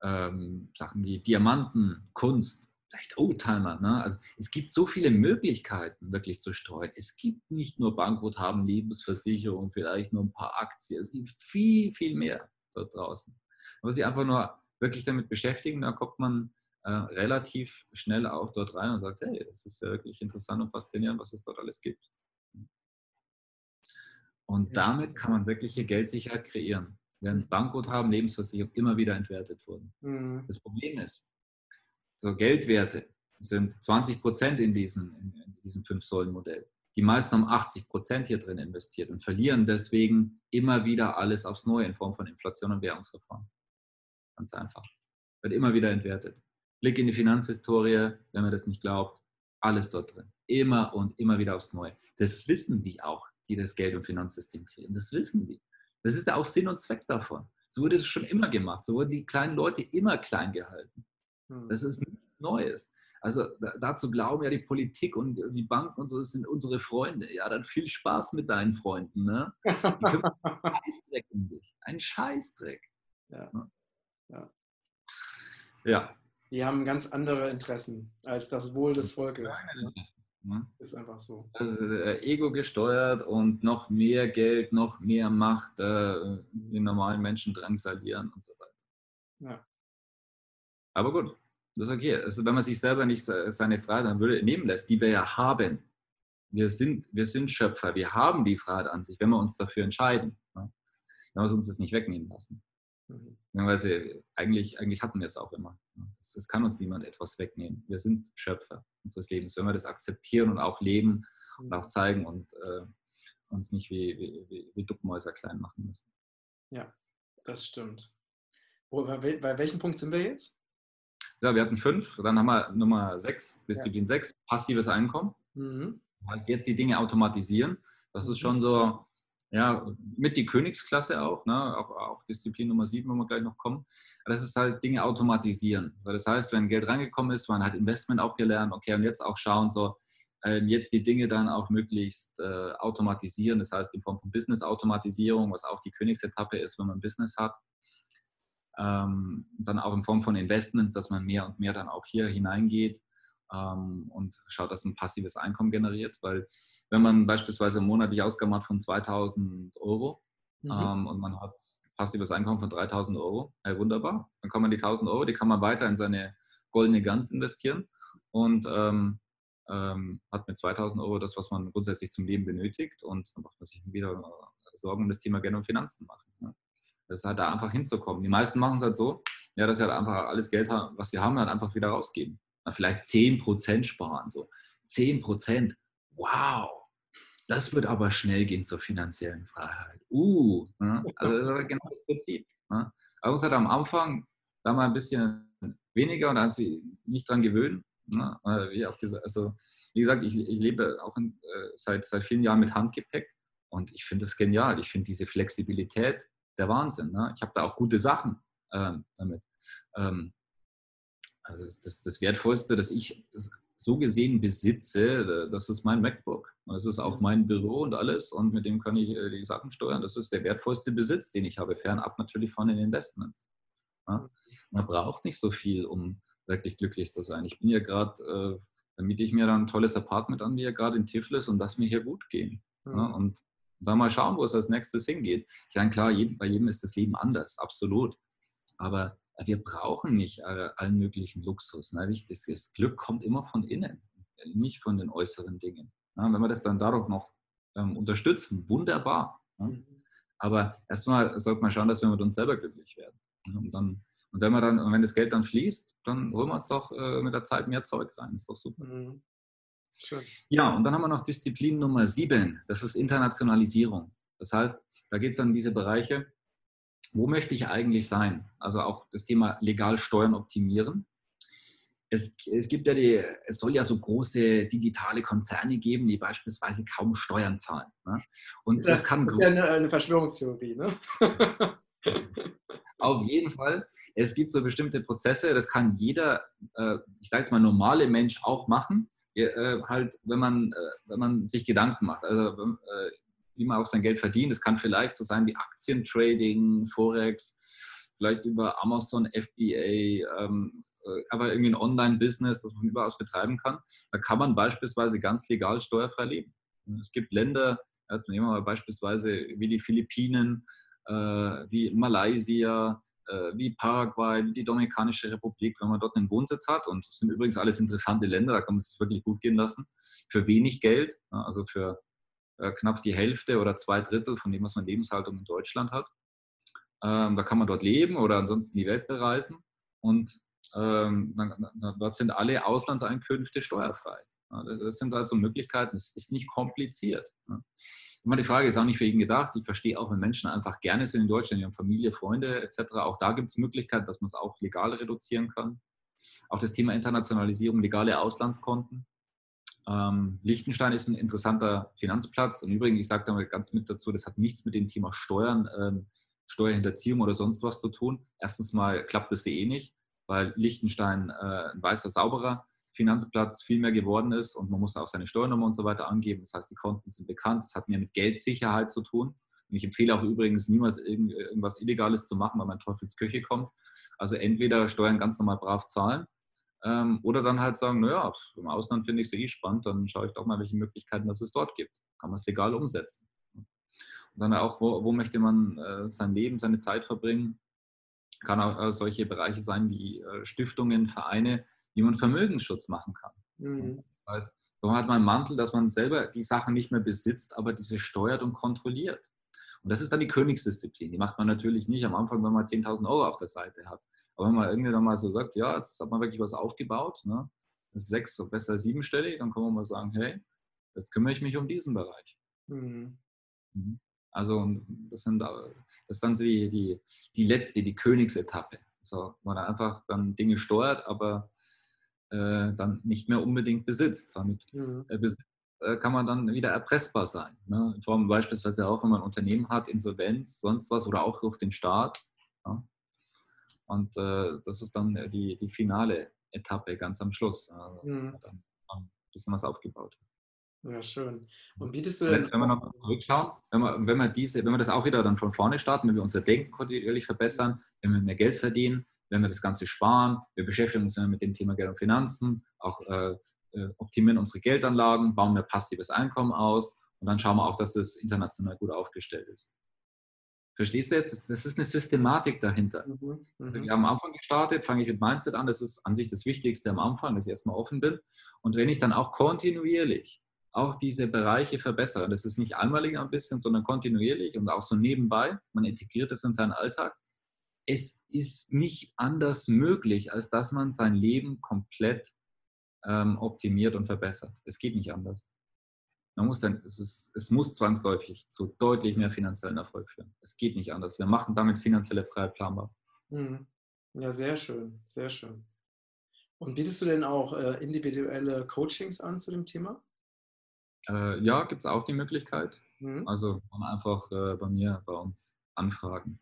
ähm, Sachen wie Diamanten, Kunst, vielleicht Oldtimer. Ne? Also es gibt so viele Möglichkeiten, wirklich zu streuen. Es gibt nicht nur Bankguthaben, Lebensversicherung, vielleicht nur ein paar Aktien. Es gibt viel, viel mehr dort draußen. Aber sich einfach nur wirklich damit beschäftigen, da kommt man äh, relativ schnell auch dort rein und sagt, hey, das ist ja wirklich interessant und faszinierend, was es dort alles gibt. Und damit kann man wirkliche Geldsicherheit kreieren, während Bankguthaben, Lebensversicherung immer wieder entwertet wurden. Mhm. Das Problem ist, so Geldwerte sind 20 Prozent in, diesen, in diesem Fünf-Säulen-Modell. Die meisten haben 80 Prozent hier drin investiert und verlieren deswegen immer wieder alles aufs Neue in Form von Inflation und Währungsreform. Ganz einfach. Wird immer wieder entwertet. Blick in die Finanzhistorie, wenn man das nicht glaubt, alles dort drin. Immer und immer wieder aufs Neue. Das wissen die auch, die das Geld- und Finanzsystem kriegen. Das wissen die. Das ist ja auch Sinn und Zweck davon. So wurde das schon immer gemacht. So wurden die kleinen Leute immer klein gehalten. Hm. Das ist nichts Neues. Also dazu glauben ja die Politik und die Banken und so, das sind unsere Freunde. Ja, dann viel Spaß mit deinen Freunden. Ne? Die einen Scheißdreck um dich. Ein Scheißdreck. Ja. ja. ja. Die haben ganz andere Interessen als das Wohl des Volkes. Ne? Ist einfach so. Also, äh, Ego gesteuert und noch mehr Geld, noch mehr Macht äh, den normalen Menschen drangsalieren und so weiter. Ja. Aber gut, das ist okay. Also wenn man sich selber nicht seine Freiheit dann würde, nehmen lässt, die wir ja haben. Wir sind, wir sind Schöpfer, wir haben die Freiheit an sich, wenn wir uns dafür entscheiden. Ne? Wenn wir uns das nicht wegnehmen lassen. Mhm. Weil eigentlich, eigentlich hatten wir es auch immer. Es, es, kann uns niemand etwas wegnehmen. Wir sind Schöpfer unseres Lebens. Wenn wir das akzeptieren und auch leben und mhm. auch zeigen und äh, uns nicht wie, wie, wie, wie Duckmäuser klein machen müssen. Ja, das stimmt. Wo, bei, bei welchem Punkt sind wir jetzt? Ja, wir hatten fünf, dann haben wir Nummer sechs, Disziplin ja. sechs, passives Einkommen. Mhm. Das heißt, jetzt die Dinge automatisieren. Das ist mhm. schon so, ja, mit die Königsklasse auch, ne? auch, auch Disziplin Nummer sieben, wo wir gleich noch kommen. Aber das ist halt Dinge automatisieren. Das heißt, wenn Geld reingekommen ist, man hat Investment auch gelernt, okay, und jetzt auch schauen, so, ähm, jetzt die Dinge dann auch möglichst äh, automatisieren, das heißt in Form von Business-Automatisierung, was auch die Königsetappe ist, wenn man Business hat ähm, dann auch in Form von Investments, dass man mehr und mehr dann auch hier hineingeht ähm, und schaut, dass man passives Einkommen generiert. Weil wenn man beispielsweise monatlich Ausgaben hat von 2000 Euro mhm. ähm, und man hat passives Einkommen von 3000 Euro, ja, wunderbar. Dann kann man die 1000 Euro, die kann man weiter in seine goldene Gans investieren und ähm, ähm, hat mit 2000 Euro das, was man grundsätzlich zum Leben benötigt und dann macht man sich wieder Sorgen um das Thema Geld und Finanzen machen. Ne? Das ist halt da einfach hinzukommen. Die meisten machen es halt so, ja, dass sie halt einfach alles Geld haben, was sie haben, halt einfach wieder rausgeben. Na, vielleicht 10% sparen. So. 10%. Wow. Das wird aber schnell gehen zur finanziellen Freiheit. Uh, ne? also das ist genau das Prinzip. Ne? Aber muss halt am Anfang da mal ein bisschen weniger und dann sie nicht dran gewöhnen. Ne? Wie, gesagt, also, wie gesagt, ich, ich lebe auch in, äh, seit, seit vielen Jahren mit Handgepäck und ich finde das genial. Ich finde diese Flexibilität, der Wahnsinn. Ne? Ich habe da auch gute Sachen ähm, damit. Ähm, also das, das, Wertvollste, das ich so gesehen besitze, das ist mein MacBook. Das ist auch mein Büro und alles und mit dem kann ich äh, die Sachen steuern. Das ist der wertvollste Besitz, den ich habe, fernab natürlich von den Investments. Ja? Man braucht nicht so viel, um wirklich glücklich zu sein. Ich bin ja gerade, äh, da miete ich mir dann ein tolles Apartment an, ja gerade in Tiflis und lass mir hier gut gehen. Mhm. Ja? Und dann mal schauen, wo es als nächstes hingeht. Ich meine, klar, bei jedem ist das Leben anders, absolut. Aber wir brauchen nicht äh, allen möglichen Luxus. Ne? Das Glück kommt immer von innen, nicht von den äußeren Dingen. Wenn wir das dann dadurch noch ähm, unterstützen, wunderbar. Mhm. Aber erstmal sollte man schauen, dass wir mit uns selber glücklich werden. Und, dann, und wenn, wir dann, wenn das Geld dann fließt, dann holen wir uns doch äh, mit der Zeit mehr Zeug rein. Ist doch super. Mhm. Schön. Ja, und dann haben wir noch Disziplin Nummer sieben, das ist Internationalisierung. Das heißt, da geht es dann in diese Bereiche, wo möchte ich eigentlich sein? Also auch das Thema legal Steuern optimieren. Es, es, gibt ja die, es soll ja so große digitale Konzerne geben, die beispielsweise kaum Steuern zahlen. Ne? Und das, das kann ist ja eine, eine Verschwörungstheorie, ne? Auf jeden Fall. Es gibt so bestimmte Prozesse, das kann jeder, äh, ich sage jetzt mal, normale Mensch auch machen halt, wenn man, äh, wenn man sich Gedanken macht, also äh, wie man auch sein Geld verdient. Es kann vielleicht so sein wie Aktientrading, Forex, vielleicht über Amazon, FBA, ähm, äh, aber irgendwie ein Online-Business, das man überaus betreiben kann. Da kann man beispielsweise ganz legal steuerfrei leben. Es gibt Länder, jetzt nehmen wir mal beispielsweise wie die Philippinen, äh, wie Malaysia, äh, wie Paraguay, wie die Dominikanische Republik, wenn man dort einen Wohnsitz hat. Und das sind übrigens alles interessante Länder, da kann man es wirklich gut gehen lassen. Für wenig Geld, also für äh, knapp die Hälfte oder zwei Drittel von dem, was man Lebenshaltung in Deutschland hat. Ähm, da kann man dort leben oder ansonsten die Welt bereisen. Und ähm, dort sind alle Auslandseinkünfte steuerfrei. Das sind also Möglichkeiten. Es ist nicht kompliziert. Immer die Frage ist auch nicht für jeden gedacht. Ich verstehe auch, wenn Menschen einfach gerne sind in Deutschland, die haben Familie, Freunde etc. Auch da gibt es Möglichkeiten, dass man es auch legal reduzieren kann. Auch das Thema Internationalisierung, legale Auslandskonten. Ähm, Liechtenstein ist ein interessanter Finanzplatz. Und übrigens, ich sage da mal ganz mit dazu, das hat nichts mit dem Thema Steuern ähm, Steuerhinterziehung oder sonst was zu tun. Erstens mal klappt das eh nicht, weil Liechtenstein äh, ein weißer, sauberer Finanzplatz viel mehr geworden ist und man muss auch seine Steuernummer und so weiter angeben. Das heißt, die Konten sind bekannt. Das hat mehr mit Geldsicherheit zu tun. Und ich empfehle auch übrigens niemals irgendwas Illegales zu machen, weil man Teufelsküche kommt. Also entweder Steuern ganz normal brav zahlen ähm, oder dann halt sagen, naja, im Ausland finde ich es eh spannend, dann schaue ich doch mal, welche Möglichkeiten es dort gibt. Kann man es legal umsetzen. Und dann auch, wo, wo möchte man äh, sein Leben, seine Zeit verbringen? Kann auch äh, solche Bereiche sein wie äh, Stiftungen, Vereine, wie man Vermögensschutz machen kann. Mhm. Das heißt, so hat man einen Mantel, dass man selber die Sachen nicht mehr besitzt, aber diese steuert und kontrolliert. Und das ist dann die Königsdisziplin. Die macht man natürlich nicht am Anfang, wenn man 10.000 Euro auf der Seite hat. Aber wenn man irgendwie dann mal so sagt, ja, jetzt hat man wirklich was aufgebaut, ne? das ist sechs, so besser siebenstellig, dann kann man mal sagen, hey, jetzt kümmere ich mich um diesen Bereich. Mhm. mhm. Also das, sind, das ist dann so die, die, die letzte, die Königsetappe. So, man einfach dann Dinge steuert, aber äh, dann nicht mehr unbedingt besitzt. Damit mhm. äh, besitzt, äh, kann man dann wieder erpressbar sein. Ne? In Form beispielsweise auch, wenn man ein Unternehmen hat, Insolvenz, sonst was oder auch durch den Staat. Ja? Und äh, das ist dann die, die finale Etappe ganz am Schluss. Also, mhm. Dann ein bisschen was aufgebaut. Ja, schön. Und bietest du denn. Jetzt, wenn wir noch zurückschauen, wenn wir, wenn wir diese, wenn wir das auch wieder dann von vorne starten, wenn wir unser Denken kontinuierlich verbessern, wenn wir mehr Geld verdienen, wenn wir das Ganze sparen, wir beschäftigen uns mit dem Thema Geld und Finanzen, auch äh, äh, optimieren unsere Geldanlagen, bauen mehr passives Einkommen aus und dann schauen wir auch, dass das international gut aufgestellt ist. Verstehst du jetzt? Das ist eine Systematik dahinter. Mhm, also mhm. wir haben am Anfang gestartet, fange ich mit Mindset an. Das ist an sich das Wichtigste am Anfang, dass ich erstmal offen bin. Und wenn ich dann auch kontinuierlich auch diese Bereiche verbessere, das ist nicht einmalig ein bisschen, sondern kontinuierlich und auch so nebenbei, man integriert es in seinen Alltag, es ist nicht anders möglich, als dass man sein Leben komplett ähm, optimiert und verbessert. Es geht nicht anders. Man muss dann, es, ist, es muss zwangsläufig zu deutlich mehr finanziellen Erfolg führen. Es geht nicht anders. Wir machen damit finanzielle Freiheit planbar. Mhm. Ja, sehr schön, sehr schön. Und bietest du denn auch äh, individuelle Coachings an zu dem Thema? Äh, ja, gibt es auch die Möglichkeit. Mhm. Also einfach äh, bei mir, bei uns anfragen.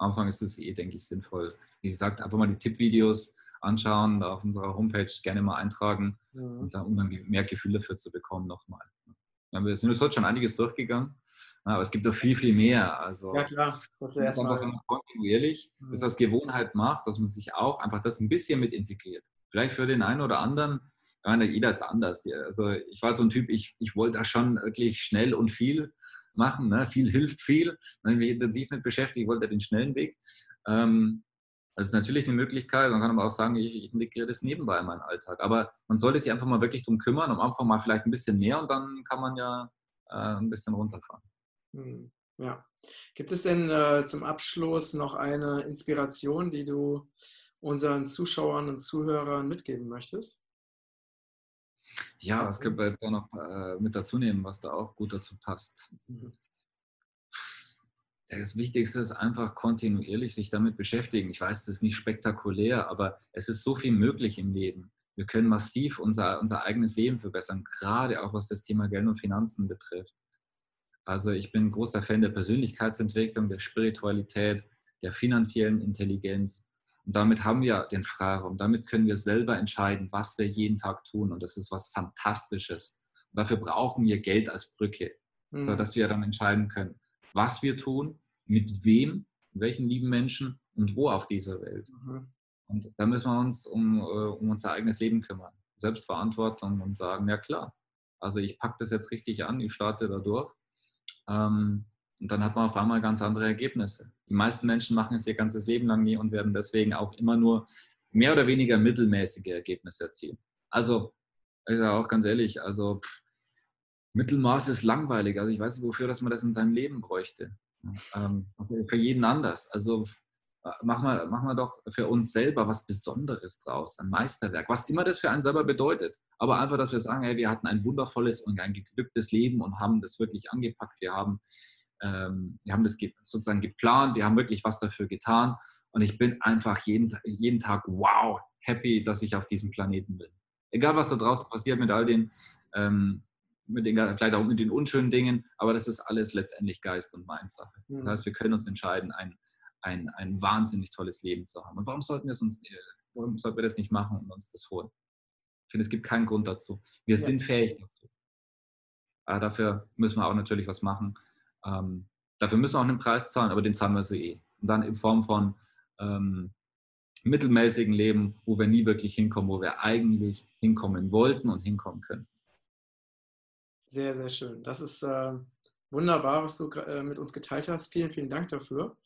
Am Anfang ist es eh, denke ich, sinnvoll. Wie gesagt, einfach mal die Tippvideos anschauen, da auf unserer Homepage gerne mal eintragen, mhm. und dann, um dann mehr Gefühl dafür zu bekommen nochmal. Ja, wir sind jetzt heute schon einiges durchgegangen, aber es gibt doch viel, viel mehr. Also, ja, klar. Das ist einfach immer kontinuierlich, mhm. dass das Gewohnheit macht, dass man sich auch einfach das ein bisschen mit integriert. Vielleicht für den einen oder anderen, meine, jeder ist anders. Also ich war so ein Typ, ich, ich wollte da schon wirklich schnell und viel machen. Ne? Viel hilft viel. Wenn ich mich intensiv mit beschäftige, wollte den schnellen Weg. Ähm, das ist natürlich eine Möglichkeit. Man kann aber auch sagen, ich, integriere das nebenbei in meinen Alltag. Aber man sollte sich einfach mal wirklich darum kümmern, am Anfang mal vielleicht ein bisschen mehr und dann kann man ja äh, ein bisschen runterfahren. Hm, ja. Gibt es denn äh, zum Abschluss noch eine Inspiration, die du unseren Zuschauern und Zuhörern mitgeben möchtest? Ja, was können wir jetzt da noch äh, mit dazu nehmen, was da auch gut dazu passt? Mhm. Das Wichtigste ist einfach kontinuierlich sich damit beschäftigen. Ich weiß, das ist nicht spektakulär, aber es ist so viel möglich im Leben. Wir können massiv unser, unser eigenes Leben verbessern, gerade auch was das Thema Geld und Finanzen betrifft. Also ich bin großer Fan der Persönlichkeitsentwicklung, der Spiritualität, der finanziellen Intelligenz. Und damit haben wir den Freiraum. Damit können wir selber entscheiden, was wir jeden Tag tun. Und das ist was Fantastisches. Und dafür brauchen wir Geld als Brücke, mhm. sodass wir dann entscheiden können, was wir tun, mit wem, welchen lieben Menschen und wo auf dieser Welt. Mhm. Und da müssen wir uns um, äh, um unser eigenes Leben kümmern. Selbstverantwortung und sagen, ja klar, also ich packe das jetzt richtig an, ich starte da durch. Ähm, und dann hat man auf einmal ganz andere Ergebnisse. Die meisten Menschen machen es ihr ganzes Leben lang nie und werden deswegen auch immer nur mehr oder weniger mittelmäßige Ergebnisse erzielen. Also, ich sage auch ganz ehrlich, also Mittelmaß ist langweilig. Also ich weiß nicht, wofür dass man das in seinem Leben bräuchte. Ähm, also für jeden anders. Also machen wir, machen wir doch für uns selber was Besonderes draus, ein Meisterwerk, was immer das für einen selber bedeutet. Aber einfach, dass wir sagen, hey, wir hatten ein wundervolles und ein geglücktes Leben und haben das wirklich angepackt. Wir haben, ähm, wir haben das sozusagen geplant, wir haben wirklich was dafür getan. Und ich bin einfach jeden, jeden Tag, wow, happy, dass ich auf diesem Planeten bin. Egal, was da draußen passiert mit all den ähm, mit den, vielleicht auch mit den unschönen Dingen, aber das ist alles letztendlich Geist und Mindsache. Das mhm. heißt, wir können uns entscheiden, ein, ein, ein wahnsinnig tolles Leben zu haben. Und warum sollten wir es uns, äh, warum sollten wir das nicht machen und uns das holen? Ich finde, es gibt keinen Grund dazu. Wir ja. sind fähig dazu. Aber dafür müssen wir auch natürlich was machen. Ähm, dafür müssen wir auch einen Preis zahlen, aber den zahlen wir so eh. Und dann in Form von ähm, mittelmäßigen Leben, wo wir nie wirklich hinkommen, wo wir eigentlich hinkommen wollten und hinkommen können. Sehr, sehr schön. Das ist äh, wunderbar, was du äh, mit uns geteilt hast. Vielen, vielen Dank dafür.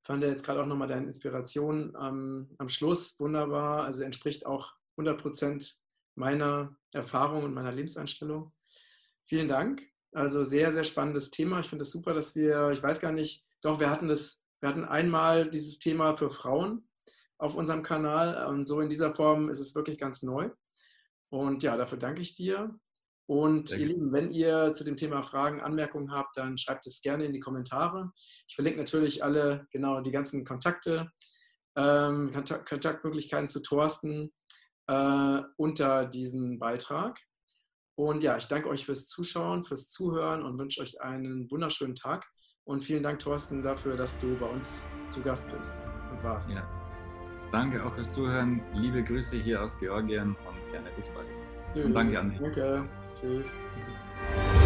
Ich fand jetzt gerade auch nochmal deine Inspiration ähm, am Schluss wunderbar. Also entspricht auch 100 Prozent meiner Erfahrung und meiner Lebenseinstellung. Vielen Dank. Also sehr, sehr spannendes Thema. Ich finde es das super, dass wir, ich weiß gar nicht, doch, wir hatten das, wir hatten einmal dieses Thema für Frauen auf unserem Kanal und so in dieser Form ist es wirklich ganz neu. Und ja, dafür danke ich dir. Und Sehr ihr Lieben, wenn ihr zu dem Thema Fragen, Anmerkungen habt, dann schreibt es gerne in die Kommentare. Ich verlinke natürlich alle, genau, die ganzen Kontakte, ähm, Kontakt, Kontaktmöglichkeiten zu Thorsten äh, unter diesem Beitrag. Und ja, ich danke euch fürs Zuschauen, fürs Zuhören und wünsche euch einen wunderschönen Tag. Und vielen Dank, Thorsten, dafür, dass du bei uns zu Gast bist und warst. Ja. Danke auch fürs Zuhören. Liebe Grüße hier aus Georgien und gerne bis bald. Und danke an dich. Danke. Tschüss.